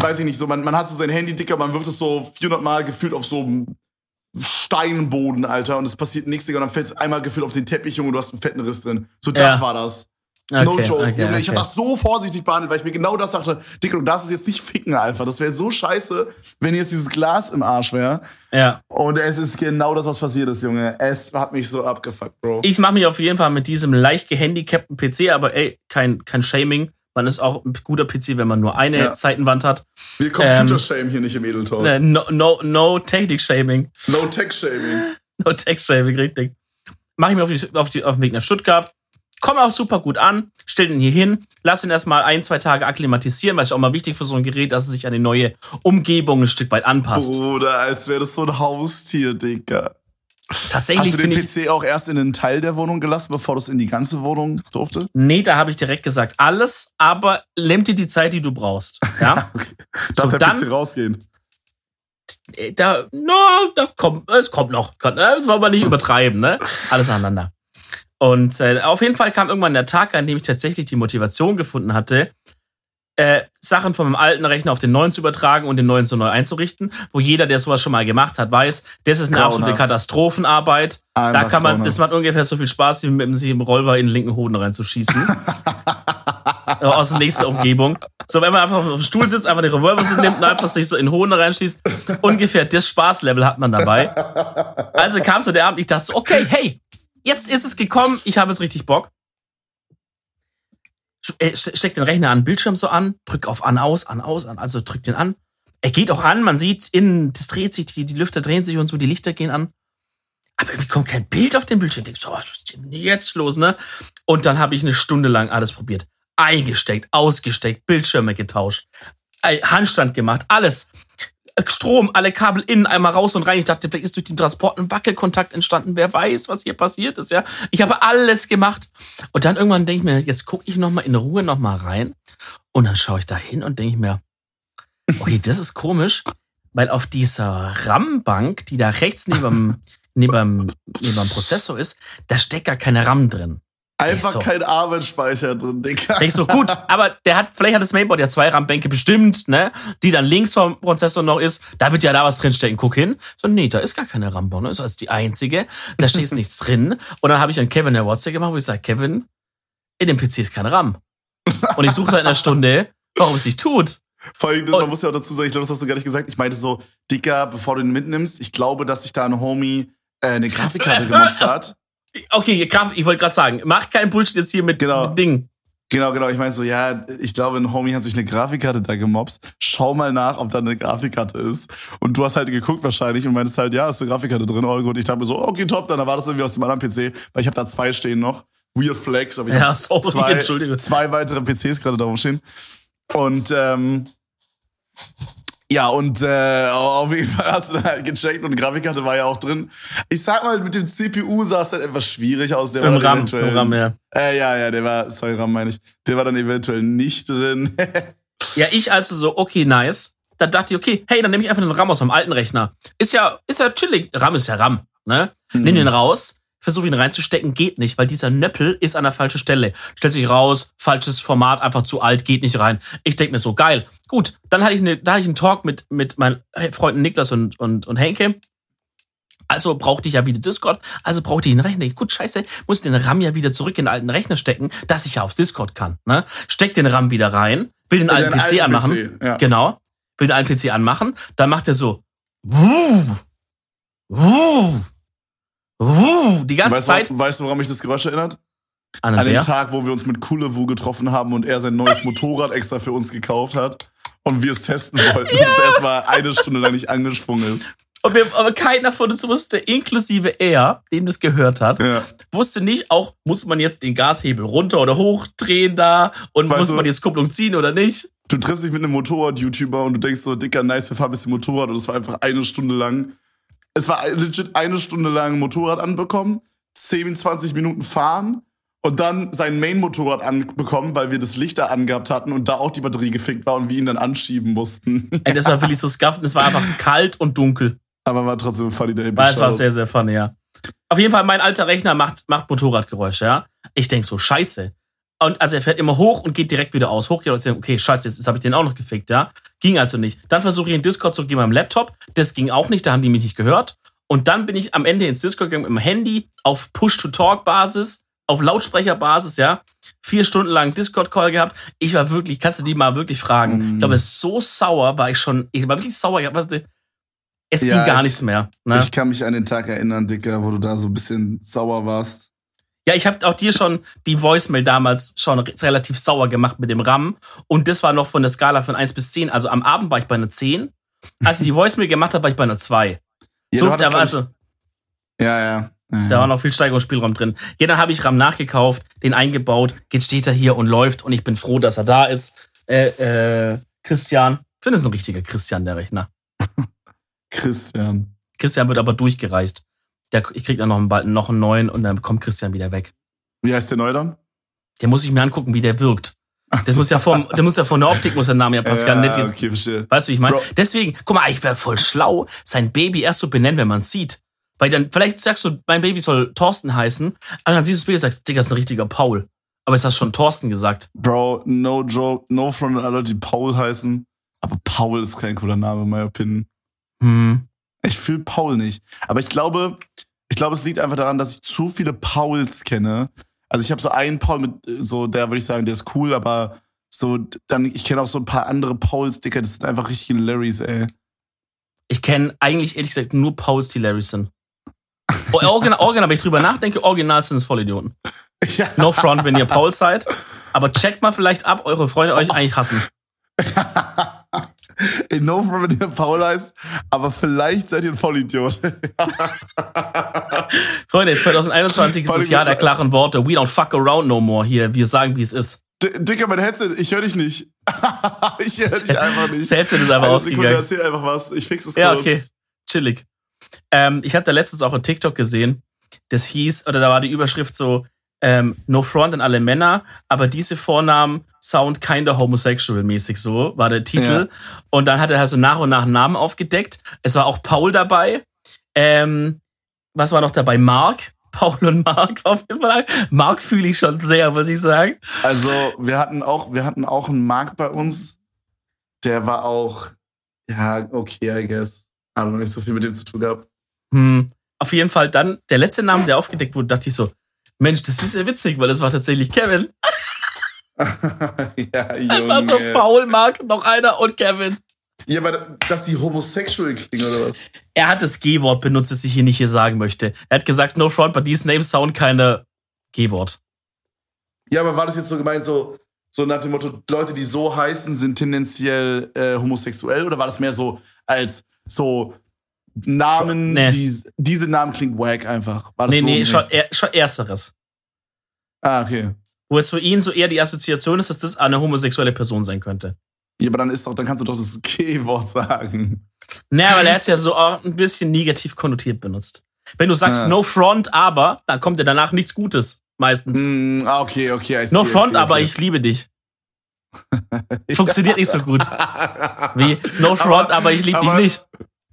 weiß ich nicht, so, man, man hat so sein Handy dicker, man wirft es so 400 Mal gefühlt auf so einen Steinboden, Alter, und es passiert nichts, Digga, und dann fällt es einmal gefühlt auf den Teppich, Junge, und du hast einen fetten Riss drin. So, das Ja. war das. Okay, no joke. okay, Junge, ich okay. hab das so vorsichtig behandelt, weil ich mir genau das dachte, Dicker, du darfst es jetzt nicht ficken, Alter. Das wäre so scheiße, wenn jetzt dieses Glas im Arsch wäre. Ja. Und es ist genau das, was passiert ist, Junge. Es hat mich so abgefuckt, Bro. Ich mache mich auf jeden Fall mit diesem leicht gehandicapten PC, aber ey, kein, kein Shaming. Man ist auch ein guter PC, wenn man nur eine Ja. Seitenwand hat. Wir Computer-Shame hier nicht im Edeltalk. Äh, No, no, no Technik-Shaming. No Tech-Shaming. No Tech-Shaming, richtig. Mache ich mir auf, die, auf, die, auf den Weg nach Stuttgart. Komme auch super gut an, stell den hier hin, lass ihn erstmal ein, zwei Tage akklimatisieren, weil es ist auch mal wichtig für so ein Gerät, dass es sich an die neue Umgebung ein Stück weit anpasst. Bruder, als wäre das so ein Haustier, Digga. Tatsächlich Hast du den. PC auch erst in einen Teil der Wohnung gelassen, bevor du es in die ganze Wohnung durfte? Nee, da habe ich direkt gesagt, alles, aber nimm dir die Zeit, die du brauchst. Ja? Darf So, der dann- PC rausgehen? Äh, da, no, da kommt, es kommt noch. Das wollen wir nicht übertreiben, ne? Alles aneinander. Und äh, auf jeden Fall kam irgendwann der Tag, an dem ich tatsächlich die Motivation gefunden hatte, äh, Sachen von meinem alten Rechner auf den neuen zu übertragen und den neuen so neu einzurichten, wo jeder, der sowas schon mal gemacht hat, weiß, das ist eine Grauenhaft. absolute Katastrophenarbeit. da Einfach kann man, das macht ungefähr so viel Spaß, wie mit sich im Revolver in den linken Hoden reinzuschießen. Äh, Aus der nächsten Umgebung. So, wenn man einfach auf dem Stuhl sitzt, einfach den Revolver so nimmt und einfach sich so in den Hoden reinschießt, ungefähr das Spaßlevel hat man dabei. Also kam so der Abend, ich dachte so, okay, hey, jetzt ist es gekommen, ich habe es richtig Bock. Äh, ste- Steck den Rechner an Bildschirm so an, drück auf an, aus, an, aus, an, also drück den an. Er geht auch an, man sieht innen, das dreht sich, die, die Lüfter drehen sich und so, die Lichter gehen an. Aber irgendwie kommt kein Bild auf den Bildschirm. Ich denk so, was ist denn jetzt los, ne? Und dann habe ich eine Stunde lang alles probiert. Eingesteckt, ausgesteckt, Bildschirme getauscht, Handstand gemacht, alles. Strom, alle Kabel innen, einmal raus und rein. Ich dachte, vielleicht ist durch den Transport ein Wackelkontakt entstanden. Wer weiß, was hier passiert ist, ja. Ich habe alles gemacht. Und dann irgendwann denke ich mir, jetzt gucke ich nochmal in Ruhe nochmal rein. Und dann schaue ich da hin und denke ich mir, okay, das ist komisch, weil auf dieser RAM-Bank, die da rechts neben, neben, neben dem Prozessor ist, da steckt gar keine RAM drin. Einfach so. kein Arbeitsspeicher drin, Digga. Denk ich so, gut, aber der hat, vielleicht hat das Mainboard ja zwei RAM-Bänke bestimmt, ne, die dann links vom Prozessor noch ist. Da wird ja da was drinstecken. Guck hin. So, nee, da ist gar keine RAM-Bank, ne? So, das ist die einzige. Da steht nichts drin. Und dann habe ich an Kevin der WhatsApp gemacht, wo ich sage, Kevin, in dem PC ist keine RAM. Und ich suche seit einer Stunde, warum es nicht tut. Vor allem, man muss ja auch dazu sagen, ich glaube, das hast du gar nicht gesagt. Ich meinte so, Dicker, bevor du ihn mitnimmst, ich glaube, dass sich da ein Homie äh, eine Grafikkarte gemobst hat. Okay, ich wollte gerade sagen, mach keinen Bullshit jetzt hier mit Genau. dem Ding. Genau, genau. Ich meine so, ja, ich glaube, ein Homie hat sich eine Grafikkarte da gemobst. Schau mal nach, ob da eine Grafikkarte ist. Und du hast halt geguckt wahrscheinlich und meintest halt, ja, ist eine Grafikkarte drin. Oh gut, ich dachte mir so, okay, top, dann war das irgendwie aus dem anderen PC, weil ich habe da zwei stehen noch. Weird Flex, aber ich Ja, sorry, zwei, zwei weitere PCs gerade da rumstehen. Und ähm, ja, und äh, auf jeden Fall hast du dann halt gecheckt und Grafikkarte war ja auch drin. Ich sag mal, mit dem CPU sah es dann etwas schwierig aus. Der Im war RAM, eventuell- im RAM, ja. äh, ja, ja, der war, sorry, RAM meine ich. Der war dann eventuell nicht drin. Ja, ich also so, okay, nice. Da dachte ich, okay, hey, dann nehme ich einfach den RAM aus meinem alten Rechner. Ist ja, ist ja chillig. RAM ist ja RAM, ne? Nimm den raus, versuche ihn reinzustecken, geht nicht, weil dieser Nöppel ist an der falschen Stelle. Stellt sich raus, falsches Format, einfach zu alt, geht nicht rein. Ich denke mir so, geil. Gut, dann hatte ich, eine, da hatte ich einen Talk mit, mit meinen Freunden Niklas und, und, und Henke. Also brauchte ich ja wieder Discord, also brauchte ich einen Rechner. Gut, scheiße, muss den RAM ja wieder zurück in den alten Rechner stecken, dass ich ja aufs Discord kann. Ne? Steck den RAM wieder rein, will den alten PC alten anmachen. PC, ja. Genau. Will den alten PC anmachen, dann macht er so. Wuh, wuh, wuh, die ganze Weißt Zeit du, weißt du, woran mich das Geräusch erinnert? an An dem Bär. Tag, wo wir uns mit Kulewu getroffen haben und er sein neues Motorrad extra für uns gekauft hat und wir es testen wollten und es erstmal eine Stunde lang nicht angesprungen ist. Und wir, aber keiner von uns wusste, inklusive er, dem das gehört hat, Ja. wusste nicht auch, muss man jetzt den Gashebel runter oder hoch drehen da und Weißt muss man jetzt Kupplung ziehen oder nicht. Du triffst dich mit einem Motorrad-YouTuber und du denkst so, dicker, nice, wir fahren ein bisschen Motorrad und es war einfach eine Stunde lang. Es war legit eine Stunde lang Motorrad anbekommen, 10, 20 Minuten fahren und dann sein Main-Motorrad anbekommen, weil wir das Licht da angehabt hatten und da auch die Batterie gefickt war und wir ihn dann anschieben mussten. Ey, das war wirklich so scuffed, es war einfach kalt und dunkel. Aber war trotzdem funny day. Weil es war sehr, sehr funny, ja. Auf jeden Fall, mein alter Rechner macht, macht Motorradgeräusche, ja. Ich denk so, scheiße. Und also er fährt immer hoch und geht direkt wieder aus. Hoch geht und denk, okay, scheiße, jetzt, jetzt habe ich den auch noch gefickt, ja. Ging also nicht. Dann versuche ich in Discord zu gehen mit meinem Laptop. Das ging auch nicht, da haben die mich nicht gehört. Und dann bin ich am Ende ins Discord gegangen mit dem Handy auf Push-to-Talk-Basis, auf Lautsprecherbasis, ja. Vier Stunden lang Discord-Call gehabt. Ich war wirklich, kannst du die mal wirklich fragen. Mm. Ich glaube, so sauer war ich schon. Ich war wirklich sauer. Ich hab- Es Ja, ging gar ich- nichts mehr. Ne? Ich kann mich an den Tag erinnern, Dicker, wo du da so ein bisschen sauer warst. Ja, ich habe auch dir schon die Voicemail damals schon re- relativ sauer gemacht mit dem RAM. Und das war noch von der Skala von 1 bis 10. Also am Abend war ich bei einer 10. Als ich die Voicemail gemacht habe, war ich bei einer 2. Ja, so, da, war also, ja, ja. da war noch viel Steigerungsspielraum drin. Ja, dann habe ich RAM nachgekauft, den eingebaut. Jetzt steht er hier und läuft. Und ich bin froh, dass er da ist. Äh, äh, Christian. Ich finde, es ein richtiger Christian, der Rechner. Christian. Christian wird aber durchgereicht. Der, ich krieg dann noch einen, noch einen neuen und dann kommt Christian wieder weg. Wie heißt der neu dann? Der muss ich mir angucken, wie der wirkt. Das muss ja vom, der muss ja von der Optik muss der Name ja passen. Kann nicht jetzt, okay, verstehe. weißt du, wie ich meine? Deswegen, guck mal, ich wäre voll schlau, sein Baby erst so benennen, wenn man sieht. Weil dann, vielleicht sagst du, mein Baby soll Thorsten heißen, aber dann siehst du das Baby und sagst, Digga, ist ein richtiger Paul. Aber jetzt hast du schon Thorsten gesagt. Bro, no joke, no front an alle, die Paul heißen. Aber Paul ist kein cooler Name, in meiner Opinion. Hm. Ich fühle Paul nicht. Aber ich glaube, ich glaube, es liegt einfach daran, dass ich zu viele Pauls kenne. Also ich habe so einen Paul mit, so, der würde ich sagen, der ist cool, aber so, dann, ich kenne auch so ein paar andere Pauls, Dicker, das sind einfach richtige Larrys, ey. Ich kenne eigentlich ehrlich gesagt nur Pauls, die Larry sind. Oh, Original, original, wenn ich drüber nachdenke, original sind es Vollidioten. Ja. No front, wenn ihr Paul seid. Aber checkt mal vielleicht ab, eure Freunde euch eigentlich hassen. In no front, wenn ihr Paul heißt, aber vielleicht seid ihr ein Vollidiot. Freunde, 2021 ist das Jahr der klaren Worte. We don't fuck around no more hier. Wir sagen, wie es ist. D- Dicker, mein Headset, ich höre dich nicht. ich höre dich einfach nicht. Das Headset ist einfach Eine Sekunde, ausgegangen. erzähl einfach was. Ich fix es Ja, kurz. okay. Chillig. Ähm, ich hatte letztens auch ein TikTok gesehen, das hieß, oder da war die Überschrift so, ähm, no front an alle Männer, aber diese Vornamen sound kinda homosexual mäßig so, war der Titel. Und dann hat er halt so nach und nach Namen aufgedeckt. Es war auch Paul dabei. Ähm, was war noch dabei? Mark. Paul und Mark auf jeden Fall. Mark fühle ich schon sehr, muss ich sagen. Also, wir hatten auch, wir hatten auch einen Markt bei uns, der war auch, ja, okay, I guess. Aber noch nicht so viel mit dem zu tun gehabt. Hm. Auf jeden Fall dann, der letzte Name, der aufgedeckt wurde, dachte ich so, Mensch, das ist ja witzig, weil das war tatsächlich Kevin. ja, Einfach so Junge. Paul, Mark, noch einer und Kevin. Ja, aber dass die homosexual klingen oder was? Er hat das G-Wort benutzt, das ich hier nicht hier sagen möchte. Er hat gesagt, no front, but these names sound keine G-Wort. Ja, aber war das jetzt so gemeint, so, so nach dem Motto, Leute, die so heißen, sind tendenziell äh, homosexuell? Oder war das mehr so als so Namen, Nee. die, diese Namen klingt wack einfach? War das Nee, so nee, schon, er, schon ersteres. Ah, okay. Wo es für ihn so eher die Assoziation ist, dass das eine homosexuelle Person sein könnte. Ja, aber dann ist doch, dann kannst du doch das G-Wort sagen. Naja, weil er hat es ja so auch ein bisschen negativ konnotiert benutzt. Wenn du sagst Ja. no front, aber, dann kommt ja danach nichts Gutes. Meistens. Mm, ah, okay, okay. I see, no I front, see, aber okay. ich liebe dich. Funktioniert nicht so gut. Wie no front, aber, ich liebe dich aber- nicht.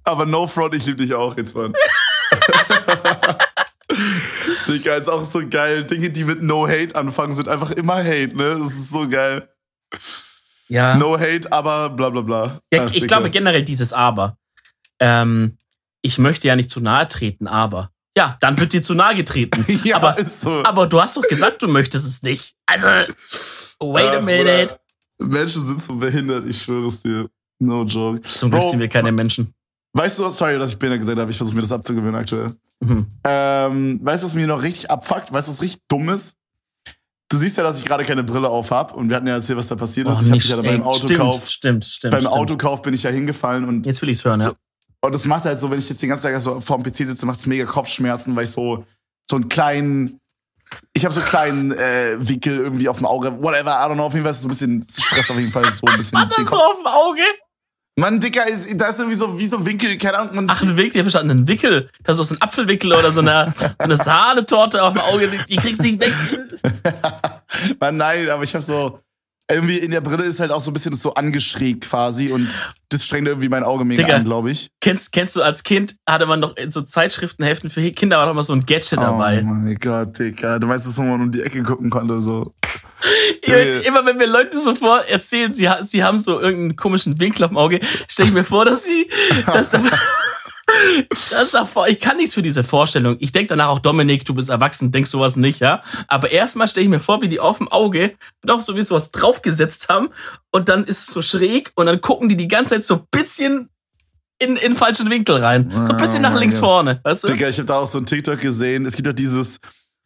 Aber no front, ich liebe dich auch jetzt, Mann. Digga, ist auch so geil. Dinge, die mit No Hate anfangen, sind einfach immer Hate, ne? Das ist so geil. Ja. No Hate, aber bla bla bla. Ja, ich glaube generell dieses Aber. Ähm, ich möchte ja nicht zu nahe treten, aber. Ja, dann wird dir zu nahe getreten. ja, aber, ist so. aber du hast doch gesagt, du möchtest es nicht. Also, wait a minute. Menschen sind so behindert, ich schwöre es dir. No joke. Zum Glück sind wir keine Menschen. Weißt du, sorry, dass ich behindert gesagt habe, ich versuche mir das abzugewöhnen aktuell. Mhm. Ähm, weißt du, was mir noch richtig abfuckt? Weißt du, was richtig dumm ist? Du siehst ja, dass ich gerade keine Brille auf habe und wir hatten ja erzählt, was da passiert ist. Oh, ich habe mich ja beim stimmt, Autokauf, stimmt, stimmt. beim stimmt. Autokauf bin ich ja hingefallen und, Jetzt will ich's hören, ja. So. und das macht halt so, wenn ich jetzt den ganzen Tag so vor dem PC sitze, macht es mega Kopfschmerzen, weil ich so, so einen kleinen, ich habe so einen kleinen äh, Wickel irgendwie auf dem Auge, whatever, I don't know, auf jeden Fall ist es so ein bisschen Stress auf jeden Fall, so ein bisschen. Was hast du auf dem Auge? Mann, Dicker, ist, da ist irgendwie so, wie so ein Winkel, keine Ahnung, man, Ach, ein Wickel, ich hab verstanden, ein Wickel. Das ist so ein Apfelwickel oder so eine, so eine Sahnetorte auf dem Auge. Die kriegst du nicht weg. Mann, nein, aber ich habe so, irgendwie in der Brille ist halt auch so ein bisschen das so angeschrägt quasi und das strengt irgendwie mein Auge mega Digga. an, glaube ich. Kennst, kennst du als Kind, hatte man doch in so Zeitschriftenheften für Kinder war doch immer so ein Gadget dabei. Oh mein Gott, Digga. Du weißt, dass man um die Ecke gucken konnte, so. Immer, wenn mir Leute so vor erzählen, sie, sie haben so irgendeinen komischen Winkel auf dem Auge, stelle ich mir vor, dass die, dass da, das davor, ich kann nichts für diese Vorstellung. Ich denke danach auch, Dominik, du bist erwachsen, denkst sowas nicht, ja? Aber erstmal stelle ich mir vor, wie die auf dem Auge doch so wie sowas draufgesetzt haben und dann ist es so schräg und dann gucken die die ganze Zeit so ein bisschen in, in den falschen Winkel rein. So ein bisschen Oh nach links vorne, weißt du? Digga, ich habe da auch so ein TikTok gesehen. Es gibt doch dieses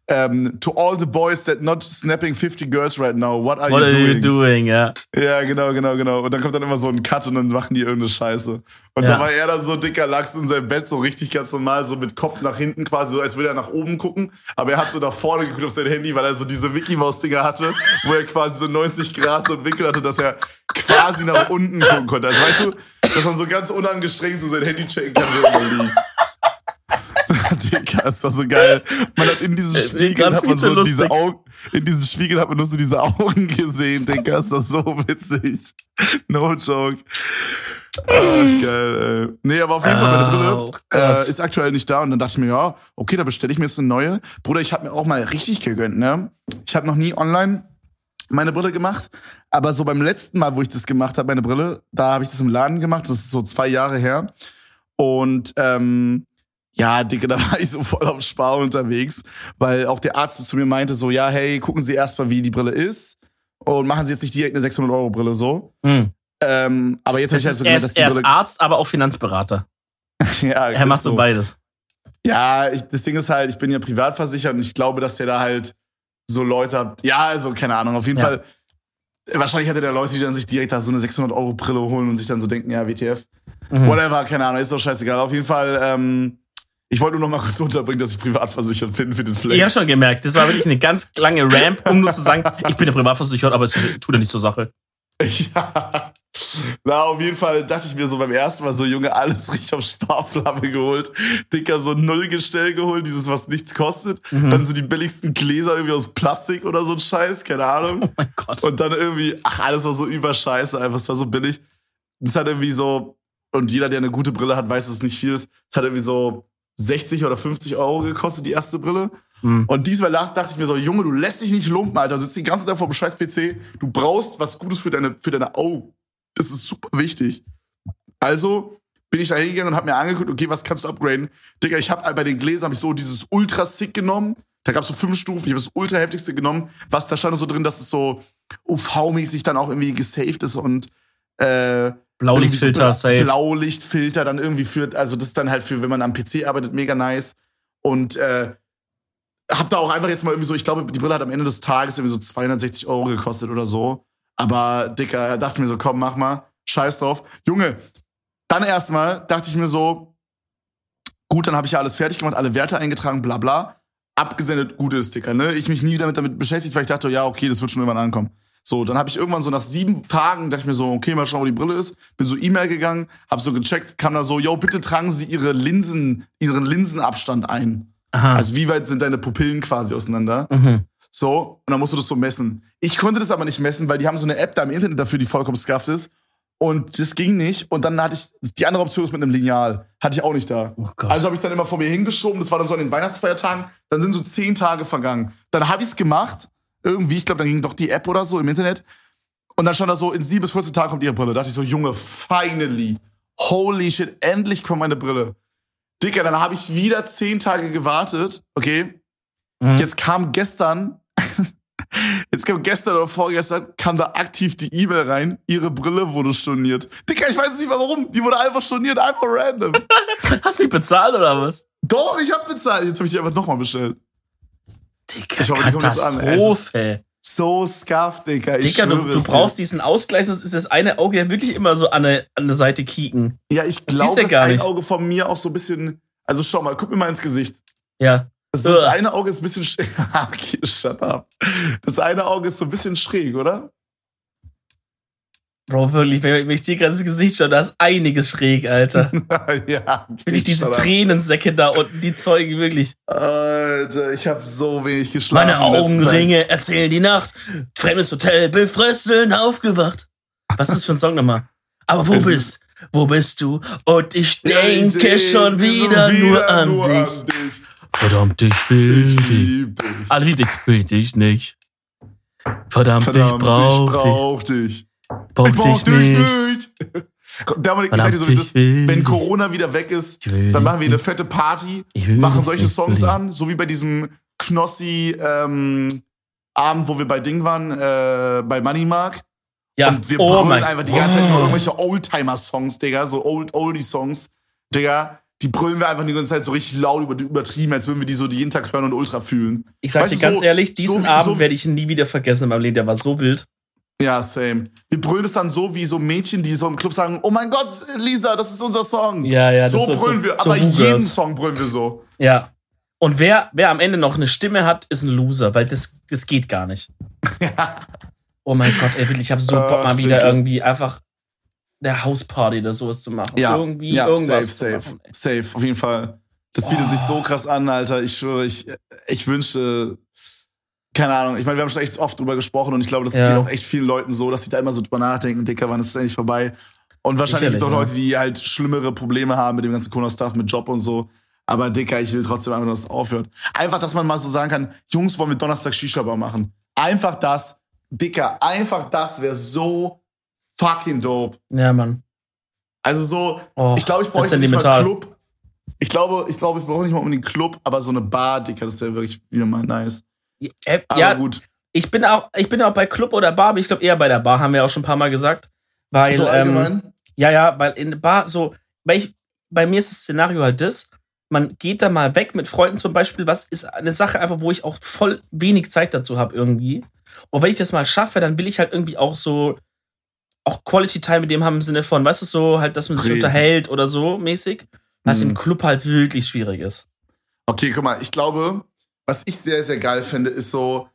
ähm, To all the boys that not snapping 50 girls right now, what are, What you, are doing? you doing, ja. Ja, genau, genau, genau. Und dann kommt dann immer so ein Cut und dann machen die irgendeine Scheiße. Und Ja. da war er dann so dicker Lachs in seinem Bett, so richtig ganz normal, so mit Kopf nach hinten quasi, so als würde er nach oben gucken. Aber er hat so nach vorne geguckt auf sein Handy, weil er so diese Mickey-Maus-Dinger hatte, wo er quasi so 90 Grad so einen Winkel hatte, dass er quasi nach unten gucken konnte. Also weißt du, dass man so ganz unangestrengt so sein Handy checken kann, wo man liegt. Digga, ist doch so geil. Man hat in diesen Äh, Spiegeln grad hat man so diese. Augen, in diesen Spiegeln hat man nur so diese Augen gesehen. Digga, ist das so witzig. No joke. Ach, geil, ey. Nee, aber auf jeden Fall, meine Brille Oh, äh, ist aktuell nicht da. Und dann dachte ich mir, ja, okay, da bestelle ich mir jetzt eine neue. Bruder, ich habe mir auch mal richtig gegönnt, ne? Ich habe noch nie online meine Brille gemacht. Aber so beim letzten Mal, wo ich das gemacht habe, meine Brille, da habe ich das im Laden gemacht. Das ist so zwei Jahre her. Und ähm, ja, Dicke, da war ich so voll auf Spar unterwegs, weil auch der Arzt zu mir meinte so, ja, hey, gucken Sie erstmal, wie die Brille ist und machen Sie jetzt nicht direkt eine 600-Euro-Brille so. Hm. Ähm, aber jetzt habe ich halt so er, gemerkt, dass die er ist Brille... Arzt, aber auch Finanzberater. ja, Er macht so beides. Ja, ich, das Ding ist halt, ich bin ja privat versichert und ich glaube, dass der da halt so Leute hat. Ja, also keine Ahnung, auf jeden Ja. Fall. Wahrscheinlich hatte der Leute, die dann sich direkt da so eine 600-Euro-Brille holen und sich dann so denken, ja, WTF. Mhm. Whatever, keine Ahnung, ist doch scheißegal. Auf jeden Fall, ähm, ich wollte nur noch mal kurz unterbringen, dass ich privat versichert bin für den Ich Flex. habe schon gemerkt, das war wirklich eine ganz lange Ramp, um nur zu sagen, ich bin ja privatversichert, aber es tut ja nicht zur Sache. Ja. Na, auf jeden Fall dachte ich mir so beim ersten Mal so, Junge, alles richtig auf Sparflamme geholt. Dicker, so ein Nullgestell geholt, dieses, was nichts kostet. Mhm. Dann so die billigsten Gläser irgendwie aus Plastik oder so ein Scheiß, keine Ahnung. Oh mein Gott. Und dann irgendwie, ach, alles war so überscheiße, einfach, es war so billig. Das hat irgendwie so, und jeder, der eine gute Brille hat, weiß, dass es nicht viel ist. Es hat irgendwie so 60 oder 50 Euro gekostet, die erste Brille. Mhm. Und diesmal dachte ich mir so, Junge, du lässt dich nicht lumpen, Alter. Du sitzt den ganzen Tag vor dem scheiß PC. Du brauchst was Gutes für deine, für deine Augen. Das ist super wichtig. Also bin ich da hingegangen und habe mir angeguckt, okay, was kannst du upgraden? Digga, ich habe bei den Gläsern hab ich so dieses Ultra Sick genommen. Da gab es so fünf Stufen. Ich habe das ultra heftigste genommen. Was da stand so drin, dass es so UV-mäßig dann auch irgendwie gesaved ist und äh, Blaulichtfilter, so safe. Blaulichtfilter dann irgendwie führt, also das ist dann halt für, wenn man am PC arbeitet, mega nice. Und äh, hab da auch einfach jetzt mal irgendwie so, ich glaube, die Brille hat am Ende des Tages irgendwie so 260 Euro gekostet oder so. Aber, Dicker, dachte mir so, komm, mach mal. Scheiß drauf. Junge, dann erstmal dachte ich mir so, gut, dann habe ich ja alles fertig gemacht, alle Werte eingetragen, bla bla. Abgesendet, gut ist, Dicker, ne? Ich mich nie damit, damit beschäftigt, weil ich dachte, ja, okay, das wird schon irgendwann ankommen. So, dann habe ich irgendwann so nach sieben Tagen, dachte ich mir so, okay, mal schauen, wo die Brille ist. Bin so E-Mail gegangen, hab so gecheckt, kam da so, yo, bitte tragen Sie Ihre Linsen, Ihren Linsenabstand ein. Aha. Also wie weit sind deine Pupillen quasi auseinander? mhm. So, und dann musst du das so messen. Ich konnte das aber nicht messen, weil die haben so eine App da im Internet dafür, die vollkommen scuffed ist. Und das ging nicht. Und dann hatte ich, die andere Option ist mit einem Lineal. Hatte ich auch nicht da. Oh. Also habe ich dann immer vor mir hingeschoben. Das war dann so an den Weihnachtsfeiertagen. Dann sind so zehn Tage vergangen. Dann habe ich es gemacht. Irgendwie, ich glaube, dann ging doch die App oder so im Internet. Und dann stand da so, in sieben bis 14 Tagen kommt ihre Brille. Da dachte ich so, Junge, finally. Holy shit, endlich kommt meine Brille. Dicker, dann habe ich wieder zehn Tage gewartet. Okay, Mhm. Jetzt kam gestern, jetzt kam gestern oder vorgestern, kam da aktiv die E-Mail rein, ihre Brille wurde storniert. Dicker, ich weiß nicht mal warum, die wurde einfach storniert, einfach random. Hast du nicht bezahlt oder was? Doch, ich hab bezahlt, jetzt habe ich die einfach nochmal bestellt. Dicker, Ich hoffe. Katastrophe. So Dicker, ich Dicker, du, du brauchst diesen Ausgleich, sonst ist das eine Auge ja wirklich immer so an eine, an eine Seite kieken. Ja, ich Das glaube, ja dass gar ein. Auge von mir auch so ein bisschen, also schau mal, guck mir mal ins Gesicht. Ja. Also das eine Auge ist ein bisschen schräg. okay, shut up. Das eine Auge ist so ein bisschen schräg, oder? Bro, wirklich, wenn ich dir gerade ins Gesicht schaue, da ist einiges schräg, Alter. ja. Wirklich diese up. Tränensäcke da unten, die zeugen wirklich. Alter, ich habe so wenig geschlafen. Meine Augenringe erzählen die Nacht. Fremdes Hotel, befresseln, aufgewacht. Was ist das für ein Song nochmal? Aber wo Es bist, wo bist du? Und ich. Ja, ich denke seh schon wieder, nur an nur dich. dich. Verdammt, ich will Ich dich. dich. Lieb dich, will dich nicht. Verdammt, Verdammt, ich brauch ich brauch dich. dich. Brauch Ich brauch dich nicht. nicht. Dominik, ich sag dir so, ist. Wenn. Corona wieder weg ist, dann machen wir eine fette Party, machen solche Songs an, so wie bei diesem Knossi ähm, Abend, wo wir bei Ding waren, äh, bei Money Mark. Ja, Und wir oh brüllen einfach die ganze Zeit nur irgendwelche Oldtimer-Songs, Digga, so Old Oldie-Songs, Digga. Die brüllen wir einfach die ganze Zeit so richtig laut über, übertrieben, als würden wir die so jeden Tag hören und ultra fühlen. Ich sag Weißt dir ganz so- ehrlich, diesen so- Abend so- werde ich nie wieder vergessen in meinem Leben. Der war so wild. Ja, same. Wir brüllen es dann so wie so Mädchen, die so im Club sagen, oh mein Gott, Lisa, das ist unser Song. Ja, ja, das so ist brüllen so, wir, so aber jeden Rugrats. Song brüllen wir so. Ja. Und wer, wer am Ende noch eine Stimme hat, ist ein Loser, weil das, das geht gar nicht. Oh mein Gott, ey, wirklich, ich habe so Bock, Ach, mal wieder Digga. irgendwie einfach eine Hausparty oder sowas zu machen. Ja, irgendwie ja, irgendwas safe, safe, safe, auf jeden Fall. Das bietet sich so krass an, Alter. Ich schwöre, ich, ich wünschte, keine Ahnung. Ich meine, wir haben schon echt oft drüber gesprochen und ich glaube, das Ja. geht auch echt vielen Leuten so, dass sie da immer so drüber nachdenken, Dicker, wann ist es endlich vorbei? Und wahrscheinlich gibt es auch Leute, die halt schlimmere Probleme haben mit dem ganzen Corona-Stuff, mit Job und so. Aber Dicker, ich will trotzdem einfach, dass es aufhört. Einfach, dass man mal so sagen kann, Jungs, wollen wir Donnerstag Shisha-Bar machen. Einfach das, Dicker, einfach das wäre so fucking dope. Ja, Mann. Also so, Oh, ich glaube, ich ganz bräuchte nicht mal sentimental. Club. Ich glaube, ich glaube, ich brauche nicht mal unbedingt Club, aber so eine Bar, Dicker, das wäre wirklich wieder mal nice. Äh, ja, gut. ich bin auch, ich bin auch bei Club oder Bar, aber ich glaube eher bei der Bar, haben wir auch schon ein paar Mal gesagt. Weil, so ähm, ja, ja, weil in der Bar so, weil ich, bei mir ist das Szenario halt das, man geht da mal weg mit Freunden zum Beispiel, was ist eine Sache einfach, wo ich auch voll wenig Zeit dazu habe irgendwie. Und wenn ich das mal schaffe, dann will ich halt irgendwie auch so, auch Quality Time mit dem haben im Sinne von, weißt du, so halt, dass man sich Reden. unterhält oder so mäßig, was Mhm. im Club halt wirklich schwierig ist. Okay, guck mal, ich glaube, was ich sehr, sehr geil finde, ist so,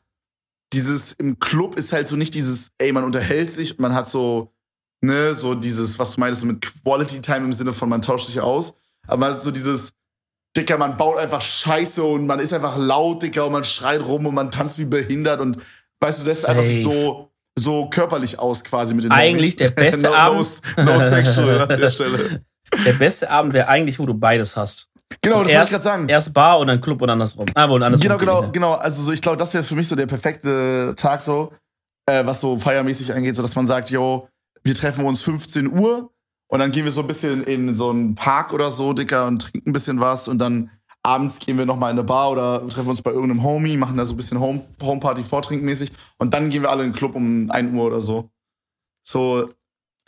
dieses im Club ist halt so nicht dieses, ey, man unterhält sich, man hat so, ne, so dieses, was du meintest, mit Quality Time im Sinne von, man tauscht sich aus, aber so dieses, Dicker, man baut einfach Scheiße und man ist einfach laut, Dicker, und man schreit rum und man tanzt wie behindert und weißt du, das ist einfach Safe. so, so körperlich aus quasi mit den Eigentlich der beste no, Abend. No, no sexual an der Stelle. Der beste Abend wäre eigentlich, wo du beides hast. Genau, das wollte ich gerade sagen. erst Bar und dann Club und andersrum. Ah, wohl andersrum. Genau, genau, genau. Also so, ich glaube, das wäre für mich so der perfekte Tag so, äh, was so feiermäßig angeht, so dass man sagt, yo, wir treffen uns 15 Uhr und dann gehen wir so ein bisschen in so einen Park oder so, Dicker, und trinken ein bisschen was und dann abends gehen wir nochmal in eine Bar oder treffen uns bei irgendeinem Homie, machen da so ein bisschen Home, Homeparty vortrinkmäßig und dann gehen wir alle in den Club um 1 Uhr oder so. So,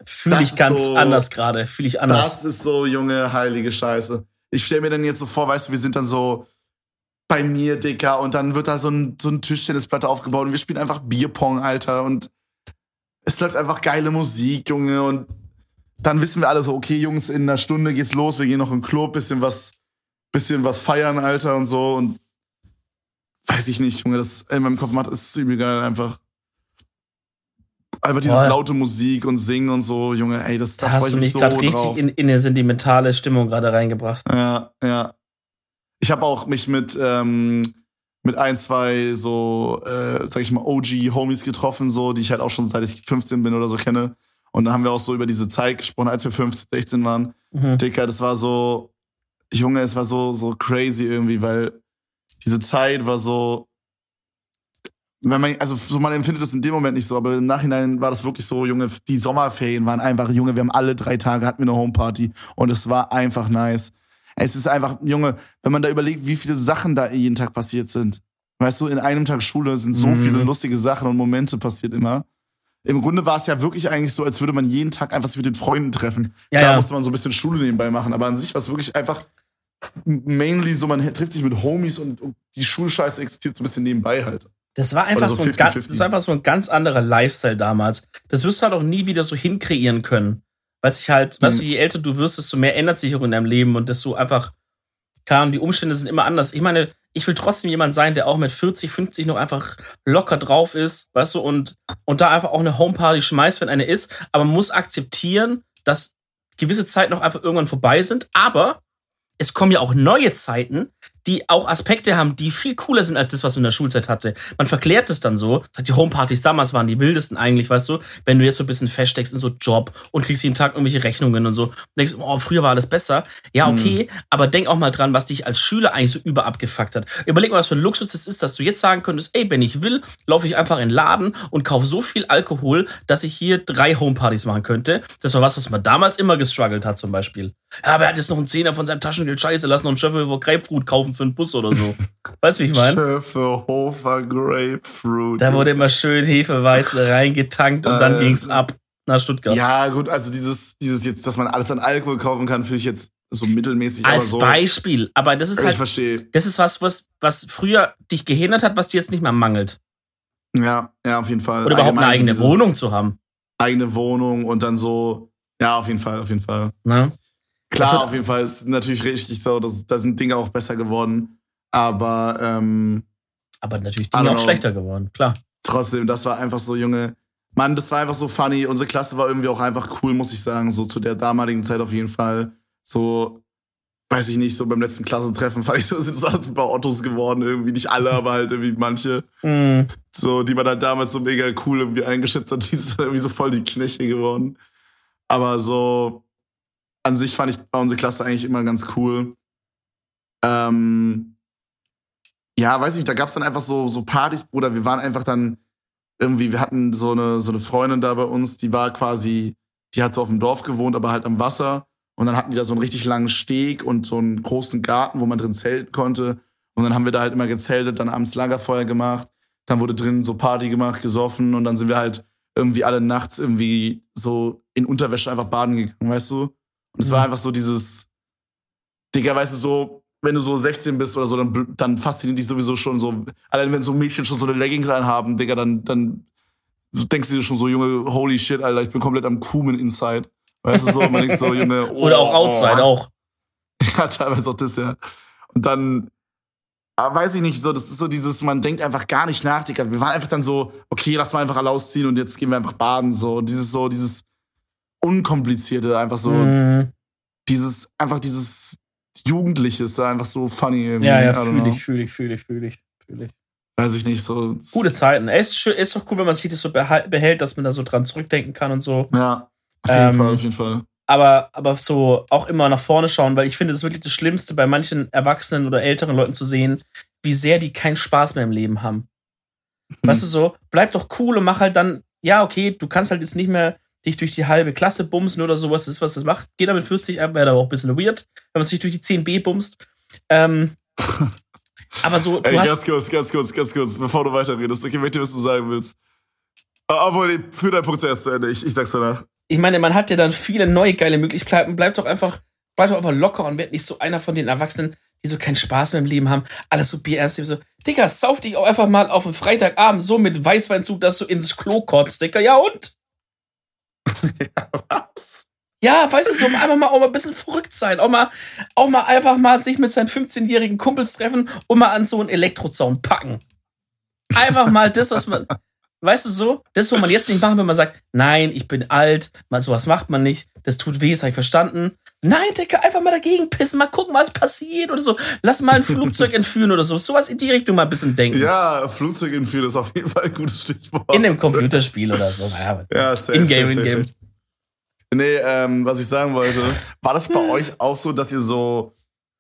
Fühle ich ganz so- anders gerade. Fühle ich anders. das ist so, junge, heilige Scheiße. Ich stelle mir dann jetzt so vor, weißt du, wir sind dann so bei mir, Dicker, und dann wird da so ein, so ein Tischtennisplatte aufgebaut und wir spielen einfach Bierpong, Alter, und es läuft einfach geile Musik, Junge, und dann wissen wir alle so, okay, Jungs, in einer Stunde geht's los, wir gehen noch in den Club, bisschen was, bisschen was feiern, Alter, und so, und weiß ich nicht, Junge, das in meinem Kopf macht, ist übel geil, einfach. Einfach dieses Boah. laute Musik und Singen und so, Junge, ey, das da hast du mich mich so gerade richtig in, in eine sentimentale Stimmung gerade reingebracht. Ja, ja. Ich habe auch mich mit, ähm, mit ein, zwei so, äh, sag ich mal, OG-Homies getroffen, so, die ich halt auch schon seit ich 15 bin oder so kenne. Und dann haben wir auch so über diese Zeit gesprochen, als wir 15, 16 waren. Mhm. Dicker, das war so, Junge, es war so, so crazy irgendwie, weil diese Zeit war so, wenn man, also so man empfindet es in dem Moment nicht so, aber im Nachhinein war das wirklich so, Junge, die Sommerferien waren einfach, Junge, wir haben alle drei Tage hatten wir eine Homeparty und es war einfach nice. Es ist einfach, Junge, wenn man da überlegt, wie viele Sachen da jeden Tag passiert sind. Weißt du, in einem Tag Schule sind so Mhm. viele lustige Sachen und Momente passiert immer. Im Grunde war es ja wirklich eigentlich so, als würde man jeden Tag einfach sich mit den Freunden treffen. Ja, Klar ja. musste man so ein bisschen Schule nebenbei machen, aber an sich war es wirklich einfach mainly so, man trifft sich mit Homies und, und die Schulscheiße existiert so ein bisschen nebenbei halt. Das war einfach so so, ein, ganz, 50-50. das war einfach so ein ganz anderer Lifestyle damals. Das wirst du halt auch nie wieder so hinkreieren können. Weil sich halt, weißt Mhm. du, je älter du wirst, desto mehr ändert sich auch in deinem Leben und desto einfach, keine Ahnung, die Umstände sind immer anders. Ich meine, ich will trotzdem jemand sein, der auch mit 40, 50 noch einfach locker drauf ist, weißt du, und, und da einfach auch eine Homeparty schmeißt, wenn eine ist. Aber man muss akzeptieren, dass gewisse Zeiten noch einfach irgendwann vorbei sind. Aber es kommen ja auch neue Zeiten, die auch Aspekte haben, die viel cooler sind als das, was man in der Schulzeit hatte. Man verklärt es dann so, sagt die Homepartys damals waren die wildesten eigentlich, weißt du, wenn du jetzt so ein bisschen feststeckst in so Job und kriegst jeden Tag irgendwelche Rechnungen und so, und denkst, oh, früher war alles besser. Ja, okay, aber denk auch mal dran, was dich als Schüler eigentlich so überabgefuckt hat. Überleg mal, was für ein Luxus es ist, dass du jetzt sagen könntest, ey, wenn ich will, laufe ich einfach in den Laden und kaufe so viel Alkohol, dass ich hier drei Homepartys machen könnte. Das war was, was man damals immer gestruggelt hat, zum Beispiel. Ja, aber er hat jetzt noch einen Zehner von seinem Taschengeld Scheiße lassen und einen Schöffel für Grapefruit kaufen für einen Bus oder so. weißt du, wie ich meine? Schöffe, Hofer, Grapefruit. Da wurde immer schön Hefeweizen reingetankt und dann Äh, ging's ab nach Stuttgart. Ja, gut, also dieses, dieses jetzt, dass man alles an Alkohol kaufen kann, finde ich jetzt so mittelmäßig, aber Als so. Beispiel. Aber das ist ich halt, verstehe. das ist was, was, was früher dich gehindert hat, was dir jetzt nicht mehr mangelt. Ja, ja, auf jeden Fall. Oder überhaupt eine Allgemein so eigene Wohnung zu haben. Eigene Wohnung und dann so, ja, auf jeden Fall, auf jeden Fall. Ne? Klar, wird- auf jeden Fall ist natürlich richtig so, dass, da sind Dinge auch besser geworden. Aber ähm, Aber natürlich Dinge auch know. schlechter geworden, klar. trotzdem, das war einfach so, Junge. Mann, das war einfach so funny. Unsere Klasse war irgendwie auch einfach cool, muss ich sagen. So zu der damaligen Zeit auf jeden Fall. So, weiß ich nicht, so beim letzten Klassentreffen fand ich so, sind es alles ein paar Ottos geworden. Irgendwie nicht alle, aber halt irgendwie manche. Mhm. So, die man halt damals so mega cool irgendwie eingeschätzt hat, die sind irgendwie so voll die Knechte geworden. Aber so an sich fand ich bei unserer Klasse eigentlich immer ganz cool. Ähm, ja, weiß nicht, da gab's dann einfach so, so Partys, Bruder. Wir waren einfach dann irgendwie, wir hatten so eine, so eine Freundin da bei uns, die war quasi, die hat so auf dem Dorf gewohnt, aber halt am Wasser. Und dann hatten die da so einen richtig langen Steg und so einen großen Garten, wo man drin zelten konnte. Und dann haben wir da halt immer gezeltet, dann abends Lagerfeuer gemacht. Dann wurde drin so Party gemacht, gesoffen und dann sind wir halt irgendwie alle nachts irgendwie so in Unterwäsche einfach baden gegangen, weißt du? Und es mhm. war einfach so dieses, Digga, weißt du, so, wenn du so 16 bist oder so, dann, dann fasziniert dich sowieso schon so, allein wenn so Mädchen schon so eine Leggings haben, Digga, dann, dann denkst du dir schon so, Junge, holy shit, Alter, ich bin komplett am Kumen inside. Weißt du, so, man denkt so, Junge, oh, Oder auch oh, outside, oh, auch. Ja, teilweise auch das, ja. Und dann, aber weiß ich nicht, so, das ist so dieses, man denkt einfach gar nicht nach, Digga. Wir waren einfach dann so, okay, lass mal einfach alle ausziehen und jetzt gehen wir einfach baden, so. Dieses, so, dieses Unkomplizierte, einfach so. Mhm. Dieses, einfach dieses Jugendliche ist einfach so funny. Ja, ja, fühle ich, fühle ich, fühle ich, fühle ich, fühle ich. Weiß ich nicht, so. Gute Zeiten. Es ist, ist doch cool, wenn man sich das so behält, dass man da so dran zurückdenken kann und so. Ja, auf jeden ähm, Fall, auf jeden Fall aber, aber so auch immer nach vorne schauen, weil ich finde, es ist wirklich das Schlimmste, bei manchen Erwachsenen oder älteren Leuten zu sehen, wie sehr die keinen Spaß mehr im Leben haben. Hm. Weißt du so, bleib doch cool und mach halt dann, ja, okay, du kannst halt jetzt nicht mehr dich durch die halbe Klasse bumsen oder sowas, das ist, was das macht. Geht damit 40 ab, wäre aber auch ein bisschen weird, wenn man sich durch die 10b bumst. Ähm, aber so, Ey, ganz kurz, ganz kurz, ganz kurz, bevor du weiterredest, okay, möchte was du sagen willst. Obwohl, führ deinen Prozess zu Ende, ich, ich sag's danach ich meine, man hat ja dann viele neue geile Möglichkeiten. Bleib doch einfach, bleib doch einfach locker und werd nicht so einer von den Erwachsenen, die so keinen Spaß mehr im Leben haben. Alles so bierernst. So, Digga, sauf dich auch einfach mal auf einen Freitagabend so mit Weißweinzug, dass du ins Klo kotzt, Digga. Ja und? ja, was? Ja, weißt du, so einfach mal auch mal ein bisschen verrückt sein. Auch mal, auch mal einfach mal sich mit seinen 15-jährigen Kumpels treffen und mal an so einen Elektrozaun packen. Einfach mal das, was man, Weißt du so? Das, wo man jetzt nicht machen, wenn man sagt, nein, ich bin alt, man, sowas macht man nicht, das tut weh, das habe ich verstanden. Nein, Digga, einfach mal dagegen pissen, mal gucken, was passiert oder so. Lass mal ein Flugzeug entführen oder so. Sowas in die Richtung mal ein bisschen denken. Ja, Flugzeug entführen ist auf jeden Fall ein gutes Stichwort. In einem Computerspiel oder so. Ja, ja safe, in-game, in-game. Nee, ähm, was ich sagen wollte, war das bei euch auch so, dass ihr so,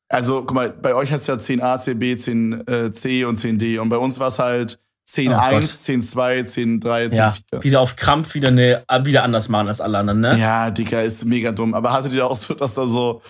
also guck mal, bei euch heißt es ja 10a, 10b, 10c und 10d und bei uns war es halt 10, oh 1, 10, 2, 10, 3, 10, ja, 4. Wieder auf Krampf wieder, eine, wieder anders machen als alle anderen, ne? Ja, Dicker, ist mega dumm. Aber hattet ihr auch so, dass da so.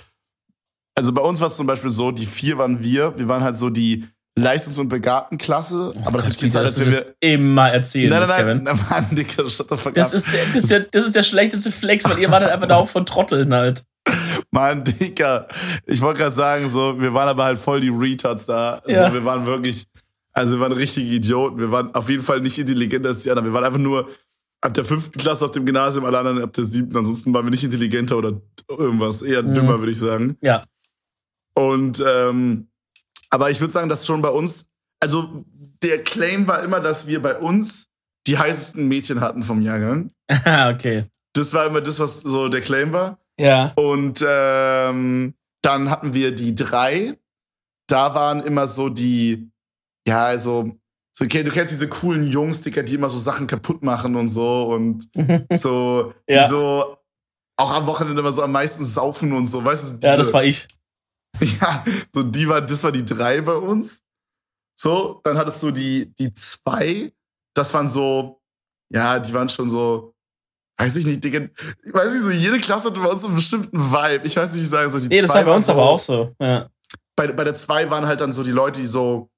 Also bei uns war es zum Beispiel so, die vier waren wir. Wir waren halt so die Leistungs- und Begabtenklasse. Oh aber das ist jetzt als wenn wir. Immer erzählen, nein, nein, nein, nein, Mann, Dicker, das Ist der, das, ist der, das ist der schlechteste Flex, weil ihr wart halt einfach da auch von Trotteln halt. Mann, Dicker. Ich wollte gerade sagen, so, wir waren aber halt voll die Retards da. Also ja. wir waren wirklich also wir waren richtige Idioten. Wir waren auf jeden Fall nicht intelligenter als die anderen. Wir waren einfach nur ab der fünften Klasse auf dem Gymnasium, alle anderen ab der siebten. Ansonsten waren wir nicht intelligenter oder irgendwas. Eher mhm. dümmer, würde ich sagen. Ja. Und, ähm, aber ich würde sagen, dass schon bei uns, also der Claim war immer, dass wir bei uns die heißesten Mädchen hatten vom Jahrgang. okay. Das war immer das, was so der Claim war. Ja. Und ähm, dann hatten wir die drei. Da waren immer so die ja, also, so, okay, du kennst diese coolen Jungs, Digga, die immer so Sachen kaputt machen und so und so, ja. die so auch am Wochenende immer so am meisten saufen und so, weißt du? Diese, ja, das war ich. Ja, so die war, das war die drei bei uns. So, dann hattest du die, die zwei, das waren so, ja, die waren schon so, weiß ich nicht, Digga, ich weiß nicht, so jede Klasse hatte bei uns so einen bestimmten Vibe. Ich weiß nicht, wie ich sagen soll. Die nee, das war bei uns so, aber auch so, ja. Bei, bei der zwei waren halt dann so die Leute, die so,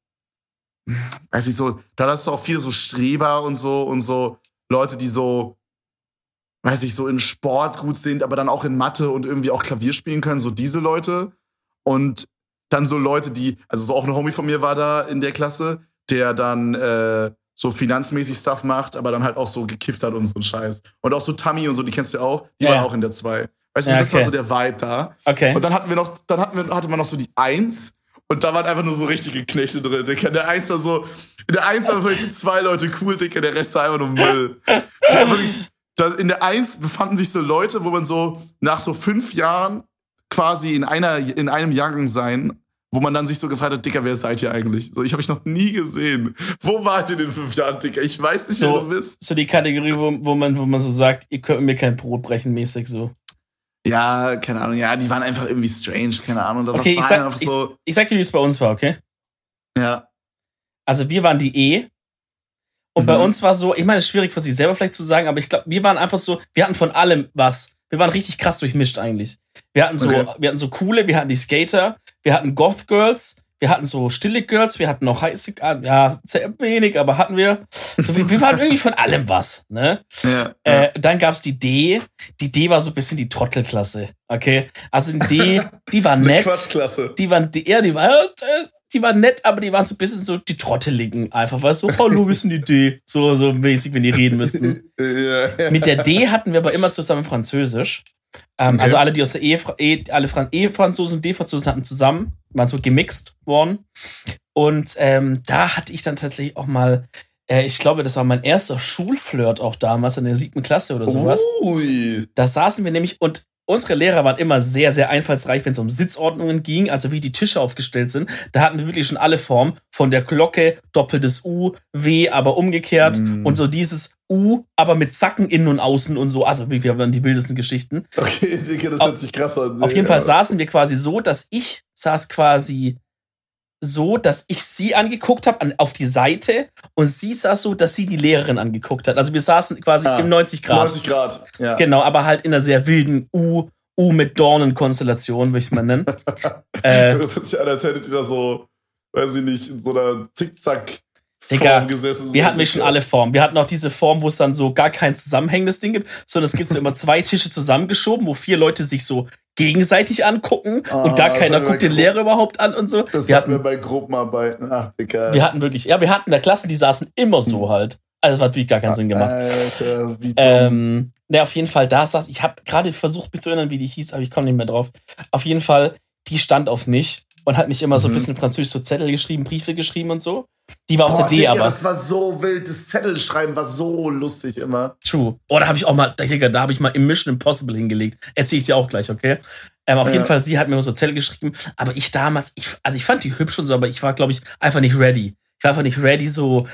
weiß ich so, da hast du auch viele so Streber und so und so Leute, die so, weiß ich, so in Sport gut sind, aber dann auch in Mathe und irgendwie auch Klavier spielen können, so diese Leute. Und dann so Leute, die, also so auch ein Homie von mir war da in der Klasse, der dann äh, so finanzmäßig Stuff macht, aber dann halt auch so gekifft hat und so ein Scheiß. Und auch so Tammy und so, die kennst du auch, die ja. waren auch in der 2. Weißt du, ja, das war so der Vibe da. Okay. Und dann hatten wir noch, dann hatten wir, hatte man noch so die 1, und da waren einfach nur so richtige Knechte drin, Digga. Der Eins war so, in der Eins waren vielleicht zwei Leute cool, Digga, der Rest war einfach nur Müll. In der Eins befanden sich so Leute, wo man so nach so fünf Jahren quasi in einer, in einem Jahrgang sein, wo man dann sich so gefragt hat, Dicker, wer seid ihr eigentlich? So, ich habe euch noch nie gesehen. Wo wart ihr in den fünf Jahren, Dicker? Ich weiß nicht, So, wer du bist. so die Kategorie, wo, wo, man, wo man so sagt, ihr könnt mir kein Brot brechen, mäßig so. Ja, keine Ahnung. Ja, die waren einfach irgendwie strange, keine Ahnung. Okay, ich sag, einfach ich, so, ich sag dir, wie es bei uns war, okay? ja. Also wir waren die E. Und bei Mhm. uns war so, ich meine, es ist schwierig von sich selber vielleicht zu sagen, aber ich glaube, wir waren einfach so, wir hatten von allem was. Wir waren richtig krass durchmischt eigentlich. Wir hatten so, Okay. wir hatten so coole, wir hatten die Skater, wir hatten Goth Girls, wir hatten so stille Girls, wir hatten noch heiße, ja, sehr wenig, aber hatten wir. So, wir, wir waren irgendwie von allem was, ne? Ja, Äh, dann gab's die D. Die D war so ein bisschen die Trottelklasse, okay? Also die D, die war nett. Quatschklasse. Die waren, die, ja, die war, äh, die waren nett, aber die waren so ein bisschen so die Trotteligen. Einfach, weißt du, hallo, wir sind die D. So, so mäßig, wenn die reden müssten. ja. Mit der D hatten wir aber immer zusammen Französisch. Ähm, Okay. Also alle, die aus der E, e alle Fran E-Franzosen, D-Franzosen hatten zusammen, waren so gemixt worden. Und ähm, da hatte ich dann tatsächlich auch mal, ich glaube, das war mein erster Schulflirt auch damals in der siebten Klasse oder sowas. Ui. Da saßen wir nämlich und unsere Lehrer waren immer sehr, sehr einfallsreich, wenn es um Sitzordnungen ging, also wie die Tische aufgestellt sind. Da hatten wir wirklich schon alle Formen. Von der Glocke, doppeltes U, W, aber umgekehrt Mm. und so dieses U, aber mit Zacken innen und außen und so. Also wir wir waren die wildesten Geschichten. Okay, das hört sich krass an. Auf jeden. Fall saßen wir quasi so, dass ich saß quasi so, dass ich sie angeguckt habe auf die Seite und sie saß so, dass sie die Lehrerin angeguckt hat. Also wir saßen quasi Ah, im 90 Grad. 90 Grad. Ja. Genau, aber halt in einer sehr wilden U, U mit Dornen-Konstellation, würde ich mal nennen. äh, Das hört sich an, als hättet ihr da so, weiß ich nicht, in so einer Zickzack. Digga, gesessen. wir hatten wir schon alle Formen. Wir hatten auch diese Form, wo es dann so gar kein zusammenhängendes Ding gibt, sondern es gibt so immer zwei Tische zusammengeschoben, wo vier Leute sich so gegenseitig angucken Ah, und gar das keiner guckt den. Lehrer überhaupt an und so. Das wir, hatten wir bei Gruppenarbeiten. Ach, Digga. wir hatten wirklich, ja, wir hatten in der Klasse, die saßen immer so halt. Also das hat wirklich gar keinen Sinn gemacht. Alter, wie dumm. Ähm, ne, auf jeden Fall, da saß, ich habe gerade versucht, mich zu erinnern, wie die hieß, aber ich komme nicht mehr drauf. Auf jeden Fall, die stand auf mich und hat mich immer so ein Mhm. bisschen französisch so Zettel geschrieben, Briefe geschrieben und so. Die war aus Boah, der D, Digga, aber das war so wild. Das Zettelschreiben war so lustig immer. true. Oh, da habe ich auch mal, Digga, da habe ich mal im Mission Impossible hingelegt. Erzähle ich dir auch gleich, okay? Ähm, auf Ja. jeden Fall, sie hat mir immer so Zettel geschrieben, aber ich damals, ich, also ich fand die hübsch und so, aber ich war, glaube ich, einfach nicht ready. Ich war einfach nicht ready, so,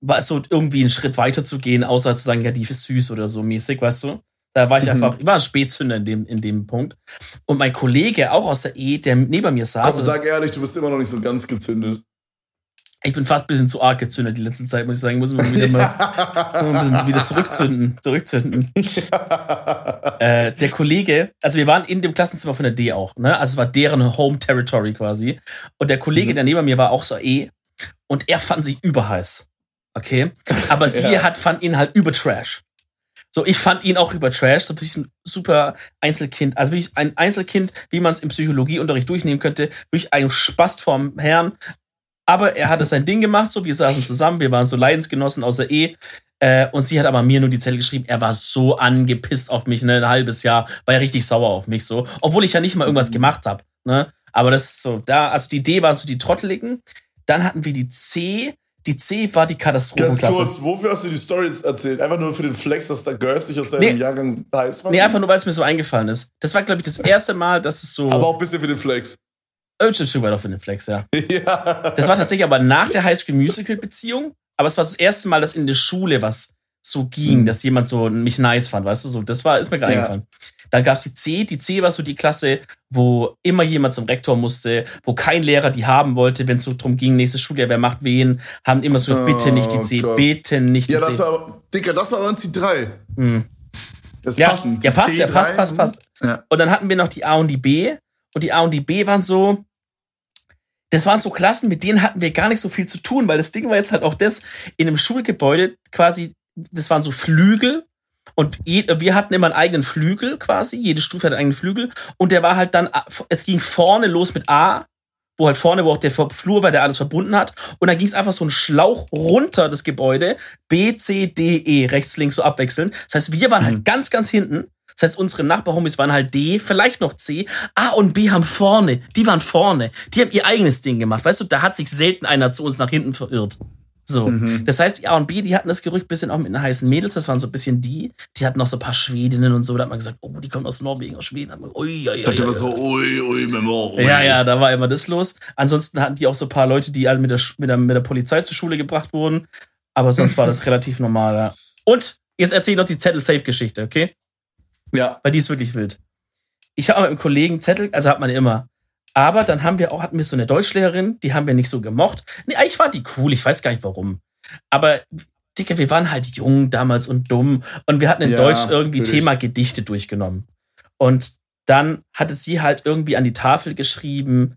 war so irgendwie einen Schritt weiter zu gehen, außer zu sagen, ja, die ist süß oder so mäßig, weißt du? Da war ich Mhm. einfach, ich war ein Spätzünder in dem, in dem Punkt. Und mein Kollege, auch aus der E, der neben mir saß, Komm, sag ehrlich, du bist immer noch nicht so ganz gezündet. ich bin fast ein bisschen zu arg gezündet die letzte Zeit, muss ich sagen, muss man wieder mal, ein bisschen wieder zurückzünden, zurückzünden. Äh, der Kollege, also wir waren in dem Klassenzimmer von der D auch, ne? Also es war deren Home Territory quasi. Und der Kollege, Mhm. der neben mir war, auch so E. Und er fand sie überheiß. Okay? Aber sie Ja. hat, fand ihn halt über Trash. So, ich fand ihn auch über Trash. So ein super Einzelkind. Also wirklich ein Einzelkind, wie man es im Psychologieunterricht durchnehmen könnte. Wirklich ein Spast vom Herrn. Aber er hatte sein Ding gemacht, so wir saßen zusammen, wir waren so Leidensgenossen außer E. Äh, und sie hat aber mir nur die Zettel geschrieben, er war so angepisst auf mich, ne, ein halbes Jahr, war er richtig sauer auf mich so. Obwohl ich ja nicht mal irgendwas gemacht habe. Ne? Aber das ist so, da, also die D waren so die Trotteligen. Dann hatten wir die C. Die C war die Ganz Katastrophenklasse. kurz, wofür hast du die Story erzählt? Einfach nur für den Flex, dass da Girls dich aus deinem Nee. Jahrgang heiß fanden? Nee, einfach nur, weil es mir so eingefallen ist. Das war, glaube ich, das erste Mal, dass es so. Aber auch ein bisschen für den Flex. Oh, schon weit auf in den Flex, ja. ja. Das war tatsächlich aber nach der High School Musical Beziehung. Aber es war das erste Mal, dass in der Schule was so ging, Mhm. dass jemand so mich nice fand, weißt du, so. Das war, ist mir gerade Ja. eingefallen. Dann gab es die C. Die C war so die Klasse, wo immer jemand zum Rektor musste, wo kein Lehrer die haben wollte, wenn es so drum ging, nächstes Schuljahr, wer macht wen, haben immer so, Oh bitte nicht die C, Gott. bitte nicht die Ja, C. das war, Dicker, das war bei uns die drei. Hm. Das Ja, passend. ja, passt, ja, C3. passt, passt, passt. Ja. Und dann hatten wir noch die A und die B. Und die A und die B waren so. Das waren so Klassen, mit denen hatten wir gar nicht so viel zu tun, weil das Ding war jetzt halt auch das, in einem Schulgebäude quasi, das waren so Flügel. Und je, wir hatten immer einen eigenen Flügel quasi. Jede Stufe hatte einen eigenen Flügel. Und der war halt dann, es ging vorne los mit A, wo halt vorne, wo auch der Flur war, der alles verbunden hat. Und dann ging es einfach so ein Schlauch runter das Gebäude. B, C, D, E, rechts, links so abwechselnd. Das heißt, wir waren halt Mhm. ganz, ganz hinten. Das heißt, unsere Nachbarhomies waren halt D, vielleicht noch C. A und B haben vorne. Die waren vorne. Die haben ihr eigenes Ding gemacht. Weißt du, da hat sich selten einer zu uns nach hinten verirrt. So. Mhm. Das heißt, A und B, die hatten das Gerücht ein bisschen auch mit den heißen Mädels. Das waren so ein bisschen die. Die hatten noch so ein paar Schwedinnen und so. Da hat man gesagt, oh, die kommen aus Norwegen, aus Schweden. Hat man, ui, ui, ui, ui. so, ui, ui, Memo, ui. Ja, ja, da war immer das los. Ansonsten hatten die auch so ein paar Leute, die alle mit der, mit der, mit der Polizei zur Schule gebracht wurden. Aber sonst war das relativ normal, ja. Und jetzt erzähle ich noch die Zettel-Safe-Geschichte, okay? Ja. Weil die ist wirklich wild. Ich habe mit einem Kollegen Zettel, also hat man immer. Aber dann haben wir auch, hatten wir so eine Deutschlehrerin, die haben wir nicht so gemocht. Nee, eigentlich war die cool, ich weiß gar nicht warum. Aber, Dicke, wir waren halt jung damals und dumm und wir hatten in ja, Deutsch irgendwie natürlich. Thema Gedichte durchgenommen. Und dann hatte sie halt irgendwie an die Tafel geschrieben,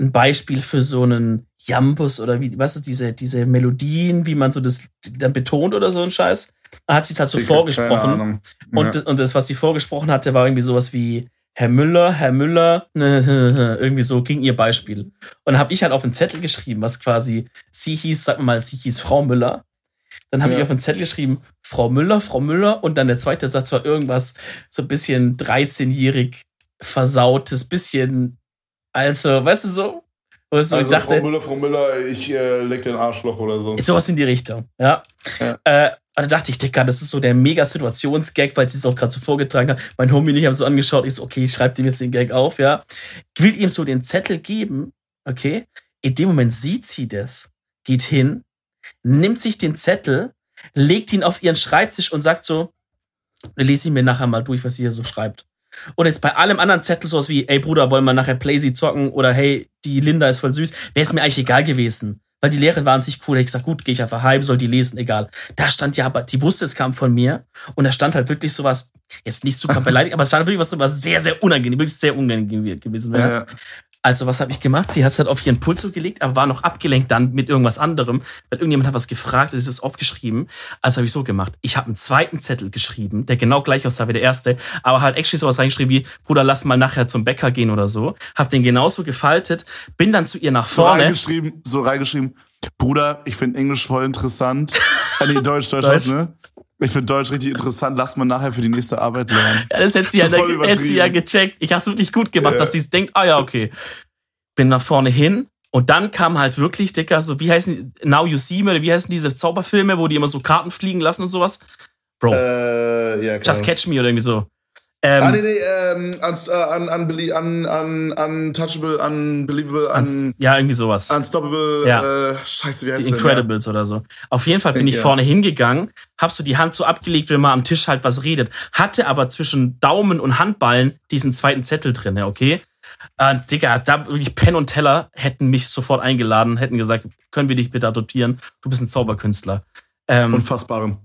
ein Beispiel für so einen Jambus oder wie, was ist diese, diese Melodien, wie man so das dann betont oder so ein Scheiß. Da hat sie es halt so ich vorgesprochen. Ja. Und, und das, was sie vorgesprochen hatte, war irgendwie sowas wie Herr Müller, Herr Müller, irgendwie so ging ihr Beispiel. Und dann habe ich halt auf einen Zettel geschrieben, was quasi, sie hieß, sag mal, sie hieß Frau Müller. Dann habe ja. ich auf einen Zettel geschrieben, Frau Müller, Frau Müller. Und dann der zweite Satz war irgendwas so ein bisschen 13-jährig versautes, bisschen, also, weißt du so? Wo also ich dachte, Frau Müller, Frau Müller, ich äh, leg den Arschloch oder so. Sowas in die Richtung, ja. ja. Äh, und da dachte ich, Dicker, das ist so der mega Situationsgag, weil sie es auch gerade so vorgetragen hat. Mein Homie und ich haben so angeschaut. Ich so, okay, ich schreibe dem jetzt den Gag auf, ja. Ich will ihm so den Zettel geben, okay. In dem Moment sieht sie das, geht hin, nimmt sich den Zettel, legt ihn auf ihren Schreibtisch und sagt so, lese ich mir nachher mal durch, was sie hier so schreibt. Und jetzt bei allem anderen Zettel sowas wie, ey Bruder, wollen wir nachher Playsy zocken oder hey, die Linda ist voll süß, wäre es mir eigentlich egal gewesen weil die Lehrerin war an sich cool. Ich gesagt, gut, gehe ich einfach heim, soll die lesen, egal. Da stand ja, aber die wusste, es kam von mir. Und da stand halt wirklich sowas, jetzt nicht super beleidigt, aber es stand wirklich was drin, was sehr, sehr unangenehm, wirklich sehr unangenehm gewesen wäre. Ja. Also, was habe ich gemacht? Sie hat es halt auf ihren Pulso gelegt, aber war noch abgelenkt dann mit irgendwas anderem, weil irgendjemand hat was gefragt, ist es aufgeschrieben. Also habe ich so gemacht. Ich habe einen zweiten Zettel geschrieben, der genau gleich aussah wie der erste, aber halt actually sowas reingeschrieben wie, Bruder, lass mal nachher zum Bäcker gehen oder so. Hab den genauso gefaltet, bin dann zu ihr nach vorne. So reingeschrieben, so reingeschrieben, Bruder, ich finde Englisch voll interessant. äh, nee, Deutsch, Deutsch, Deutsch. ne? Ich finde Deutsch richtig interessant. Lass mal nachher für die nächste Arbeit lernen. Ja, das hätte sie, ja, hätte sie ja gecheckt. Ich habe es wirklich gut gemacht, ja. dass sie es denkt, ah ja, okay. Bin nach vorne hin und dann kam halt wirklich, Dicker, so wie heißen die, Now You See Me oder wie heißen diese Zauberfilme, wo die immer so Karten fliegen lassen und sowas? Bro. Äh, ja. Just Catch Me oder irgendwie so. Ähm, ah, nee, nee, ähm, un, un, un, un, untouchable, unbelievable, un, ja, irgendwie sowas. Unstoppable, ja. äh, scheiße, wie heißt Die Incredibles ja. oder so. Auf jeden Fall bin ich, ich vorne hingegangen, hab so die Hand so abgelegt, wenn man am Tisch halt was redet. Hatte aber zwischen Daumen und Handballen diesen zweiten Zettel drin, okay? Äh, Digga, da wirklich Pen und Teller hätten mich sofort eingeladen, hätten gesagt, können wir dich bitte adoptieren? Du bist ein Zauberkünstler. Ähm, Unfassbarem.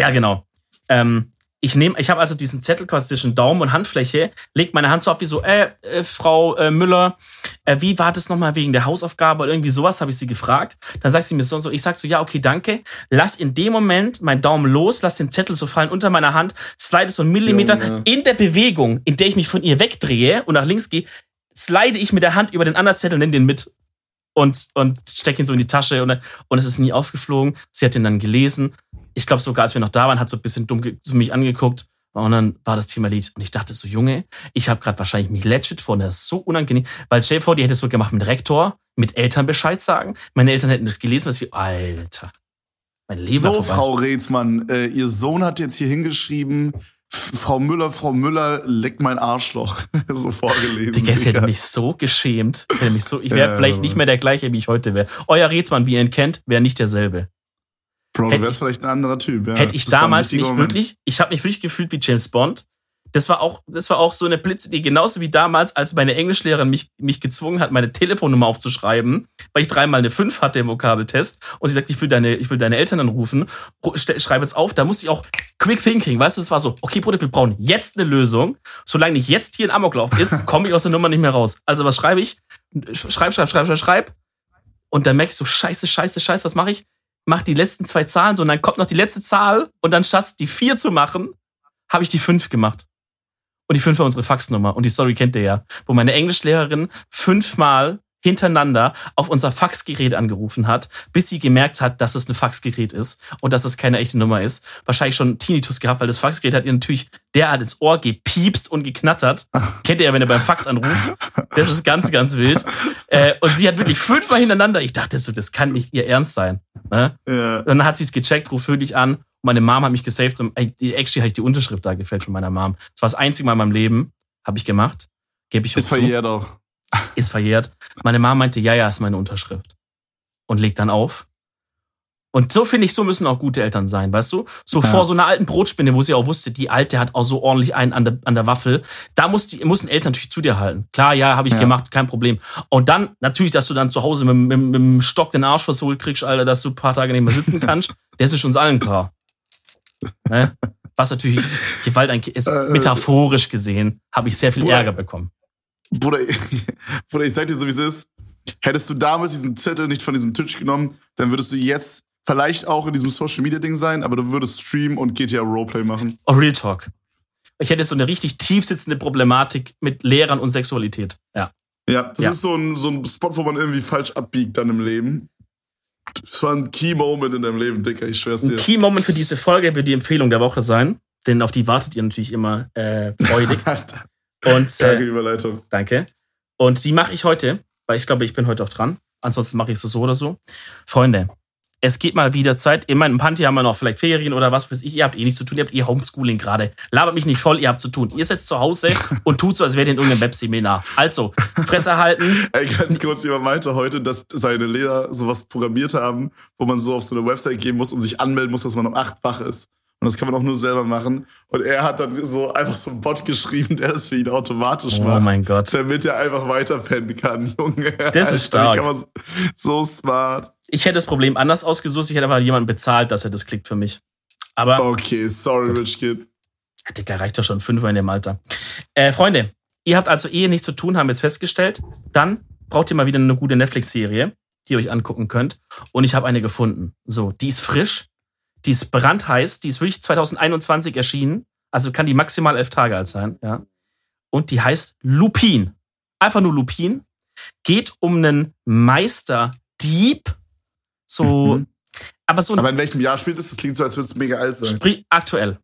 Ja, genau. Ähm, ich nehme, ich habe also diesen Zettel quasi zwischen Daumen und Handfläche, leg meine Hand so ab wie so, äh, äh Frau äh, Müller, äh, wie war das nochmal wegen der Hausaufgabe oder irgendwie sowas, habe ich sie gefragt. Dann sagt sie mir so und so, ich sag so, ja, okay, danke. Lass in dem Moment meinen Daumen los, lass den Zettel so fallen unter meiner Hand, slide so einen Millimeter. Junge. In der Bewegung, in der ich mich von ihr wegdrehe und nach links gehe, slide ich mit der Hand über den anderen Zettel, nimm den mit und, und stecke ihn so in die Tasche und, und es ist nie aufgeflogen. Sie hat ihn dann gelesen ich glaube sogar, als wir noch da waren, hat so ein bisschen dumm zu mich angeguckt. Und dann war das Thema Lied. Und ich dachte so, Junge, ich habe gerade wahrscheinlich mich legit vor, das ist so unangenehm. Weil stell dir vor, die hätte es so gemacht mit Rektor, mit Eltern Bescheid sagen. Meine Eltern hätten das gelesen, was ich, Alter. Mein Leben So, Frau Rätsmann, äh, ihr Sohn hat jetzt hier hingeschrieben, Frau Müller, Frau Müller, leck mein Arschloch. so vorgelesen. Digga, es hätte mich so geschämt. Hätte mich so, ich wäre ja, vielleicht nicht mehr der gleiche, wie ich heute wäre. Euer Rätsmann, wie ihr ihn kennt, wäre nicht derselbe. Bro, du wärst vielleicht ein anderer Typ. Ja. Hätte ich damals nicht Moment. wirklich, ich habe mich wirklich gefühlt wie James Bond. Das war auch, das war auch so eine Blitze, genauso wie damals, als meine Englischlehrerin mich, mich gezwungen hat, meine Telefonnummer aufzuschreiben, weil ich dreimal eine 5 hatte im Vokabeltest und sie sagt, ich will deine, ich will deine Eltern anrufen, schreibe jetzt auf, da musste ich auch quick thinking, weißt du, es war so, okay, Bruder, wir brauchen jetzt eine Lösung. Solange nicht jetzt hier ein Amoklauf ist, komme ich aus der Nummer nicht mehr raus. Also was schreibe ich? Schreib, schreib, schreib, schreib, schreib. Und dann merke ich so, scheiße, scheiße, scheiße, was mache ich? Mach die letzten zwei Zahlen so und dann kommt noch die letzte Zahl und dann statt die vier zu machen, habe ich die fünf gemacht. Und die fünf war unsere Faxnummer. Und die Story kennt ihr ja. Wo meine Englischlehrerin fünfmal hintereinander auf unser Faxgerät angerufen hat, bis sie gemerkt hat, dass es ein Faxgerät ist und dass es keine echte Nummer ist. Wahrscheinlich schon Tinnitus gehabt, weil das Faxgerät hat ihr natürlich derart ins Ohr gepiepst und geknattert. Kennt ihr ja, wenn ihr beim Fax anruft. Das ist ganz, ganz wild. Äh, und sie hat wirklich fünfmal hintereinander, ich dachte so, das kann nicht ihr Ernst sein. Ne? Ja. Und dann hat sie es gecheckt, ruft für dich an. Meine Mom hat mich gesaved und actually habe ich die Unterschrift da gefällt von meiner Mom. Das war das einzige Mal in meinem Leben, habe ich gemacht. Gebe ich Ist verjährt auch ist verjährt. Meine Mama meinte, ja, ja, ist meine Unterschrift. Und legt dann auf. Und so finde ich, so müssen auch gute Eltern sein, weißt du? So ja. vor so einer alten Brotspinne, wo sie auch wusste, die alte hat auch so ordentlich einen an der, an der Waffel. Da muss die, mussten Eltern natürlich zu dir halten. Klar, ja, habe ich ja. gemacht, kein Problem. Und dann, natürlich, dass du dann zu Hause mit, mit, mit dem Stock den Arsch versohlt kriegst, Alter, dass du ein paar Tage nicht mehr sitzen kannst, das ist uns allen klar. Ne? Was natürlich Gewalt ist, äh, metaphorisch gesehen, habe ich sehr viel Ärger bekommen. Bruder, Bruder, ich sag dir so, wie es ist. Hättest du damals diesen Zettel nicht von diesem Tisch genommen, dann würdest du jetzt vielleicht auch in diesem Social Media Ding sein, aber du würdest streamen und GTA Roleplay machen. Oh, Real Talk. Ich hätte so eine richtig tief sitzende Problematik mit Lehrern und Sexualität. Ja. Ja, das ja. ist so ein, so ein Spot, wo man irgendwie falsch abbiegt dann im Leben. Das war ein Key Moment in deinem Leben, Dicker, ich schwör's dir. Ein Key Moment für diese Folge wird die Empfehlung der Woche sein, denn auf die wartet ihr natürlich immer äh, freudig. Und, danke, äh, Überleitung. Danke. Und die mache ich heute, weil ich glaube, ich bin heute auch dran. Ansonsten mache ich es so oder so. Freunde, es geht mal wieder Zeit. In meinem Panty haben wir noch vielleicht Ferien oder was weiß ich. Ihr habt eh nichts zu tun. Ihr habt eh Homeschooling gerade. Labert mich nicht voll, ihr habt zu tun. Ihr sitzt zu Hause und tut so, als wärt ihr in irgendeinem Webseminar. Also, Fresse halten. Ey, ganz kurz, jemand meinte heute, dass seine Lehrer sowas programmiert haben, wo man so auf so eine Website gehen muss und sich anmelden muss, dass man um acht wach ist. Und das kann man auch nur selber machen. Und er hat dann so einfach so einen Bot geschrieben, der das für ihn automatisch oh macht. Oh mein Gott. Damit er einfach weiterpennen kann, Junge. Das ist stark. so smart. Ich hätte das Problem anders ausgesucht. Ich hätte aber jemanden bezahlt, dass er das klickt für mich. Aber. Okay, sorry, gut. Rich Kid. Ja, Digga, reicht doch schon fünfer in dem Alter. Äh, Freunde, ihr habt also eh nichts zu tun, haben wir jetzt festgestellt. Dann braucht ihr mal wieder eine gute Netflix-Serie, die ihr euch angucken könnt. Und ich habe eine gefunden. So, die ist frisch die ist brandheiß, die ist wirklich 2021 erschienen. Also kann die maximal elf Tage alt sein, ja. Und die heißt Lupin. Einfach nur Lupin. Geht um einen Meisterdieb. So, mhm. aber so. Aber in welchem Jahr spielt es? Das klingt so, als würde es mega alt sein. Aktuell.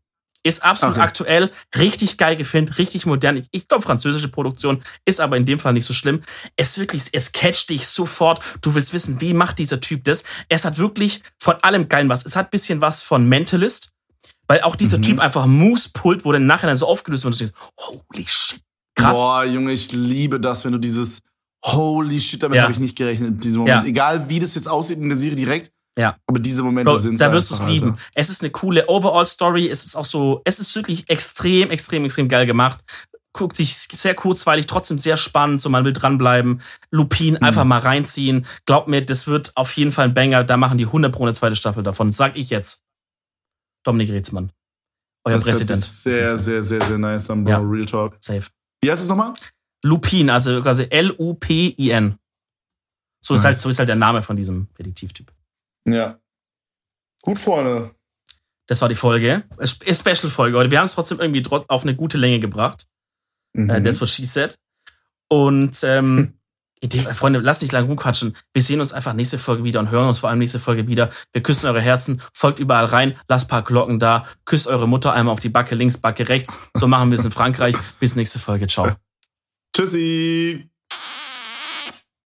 Ist absolut okay. aktuell, richtig geil gefilmt, richtig modern. Ich, ich glaube, französische Produktion ist aber in dem Fall nicht so schlimm. Es wirklich, es catcht dich sofort. Du willst wissen, wie macht dieser Typ das? Es hat wirklich von allem geil was. Es hat bisschen was von Mentalist, weil auch dieser mhm. Typ einfach Moose pullt, wo dann nachher dann so aufgelöst wird und du denkst, holy shit, krass. Boah, Junge, ich liebe das, wenn du dieses Holy shit, damit ja. habe ich nicht gerechnet in diesem Moment. Ja. Egal wie das jetzt aussieht in der Serie direkt, ja. Aber diese Momente sind Da wirst du es lieben. Alter. Es ist eine coole Overall-Story. Es ist auch so, es ist wirklich extrem, extrem, extrem geil gemacht. Guckt sich sehr kurzweilig, trotzdem sehr spannend, so man will dranbleiben. Lupin, mhm. einfach mal reinziehen. Glaubt mir, das wird auf jeden Fall ein Banger. Da machen die 100 pro eine zweite Staffel davon. Sag ich jetzt. Dominik Reetzmann. Euer das Präsident. Sehr, sehr, sehr, sehr nice am ja. Real Talk. Safe. Wie heißt es nochmal? Lupin, also quasi L-U-P-I-N. So, nice. ist halt, so ist halt der Name von diesem Detektivtyp. Ja. Gut, Freunde. Das war die Folge. Special-Folge heute. Wir haben es trotzdem irgendwie auf eine gute Länge gebracht. Mhm. Uh, that's what she said. Und ähm, Idee, Freunde, lasst nicht lange rumquatschen. Wir sehen uns einfach nächste Folge wieder und hören uns vor allem nächste Folge wieder. Wir küssen eure Herzen, folgt überall rein, lasst paar Glocken da, küsst eure Mutter einmal auf die Backe links, Backe rechts. So machen wir es in Frankreich. Bis nächste Folge. Ciao. Tschüssi.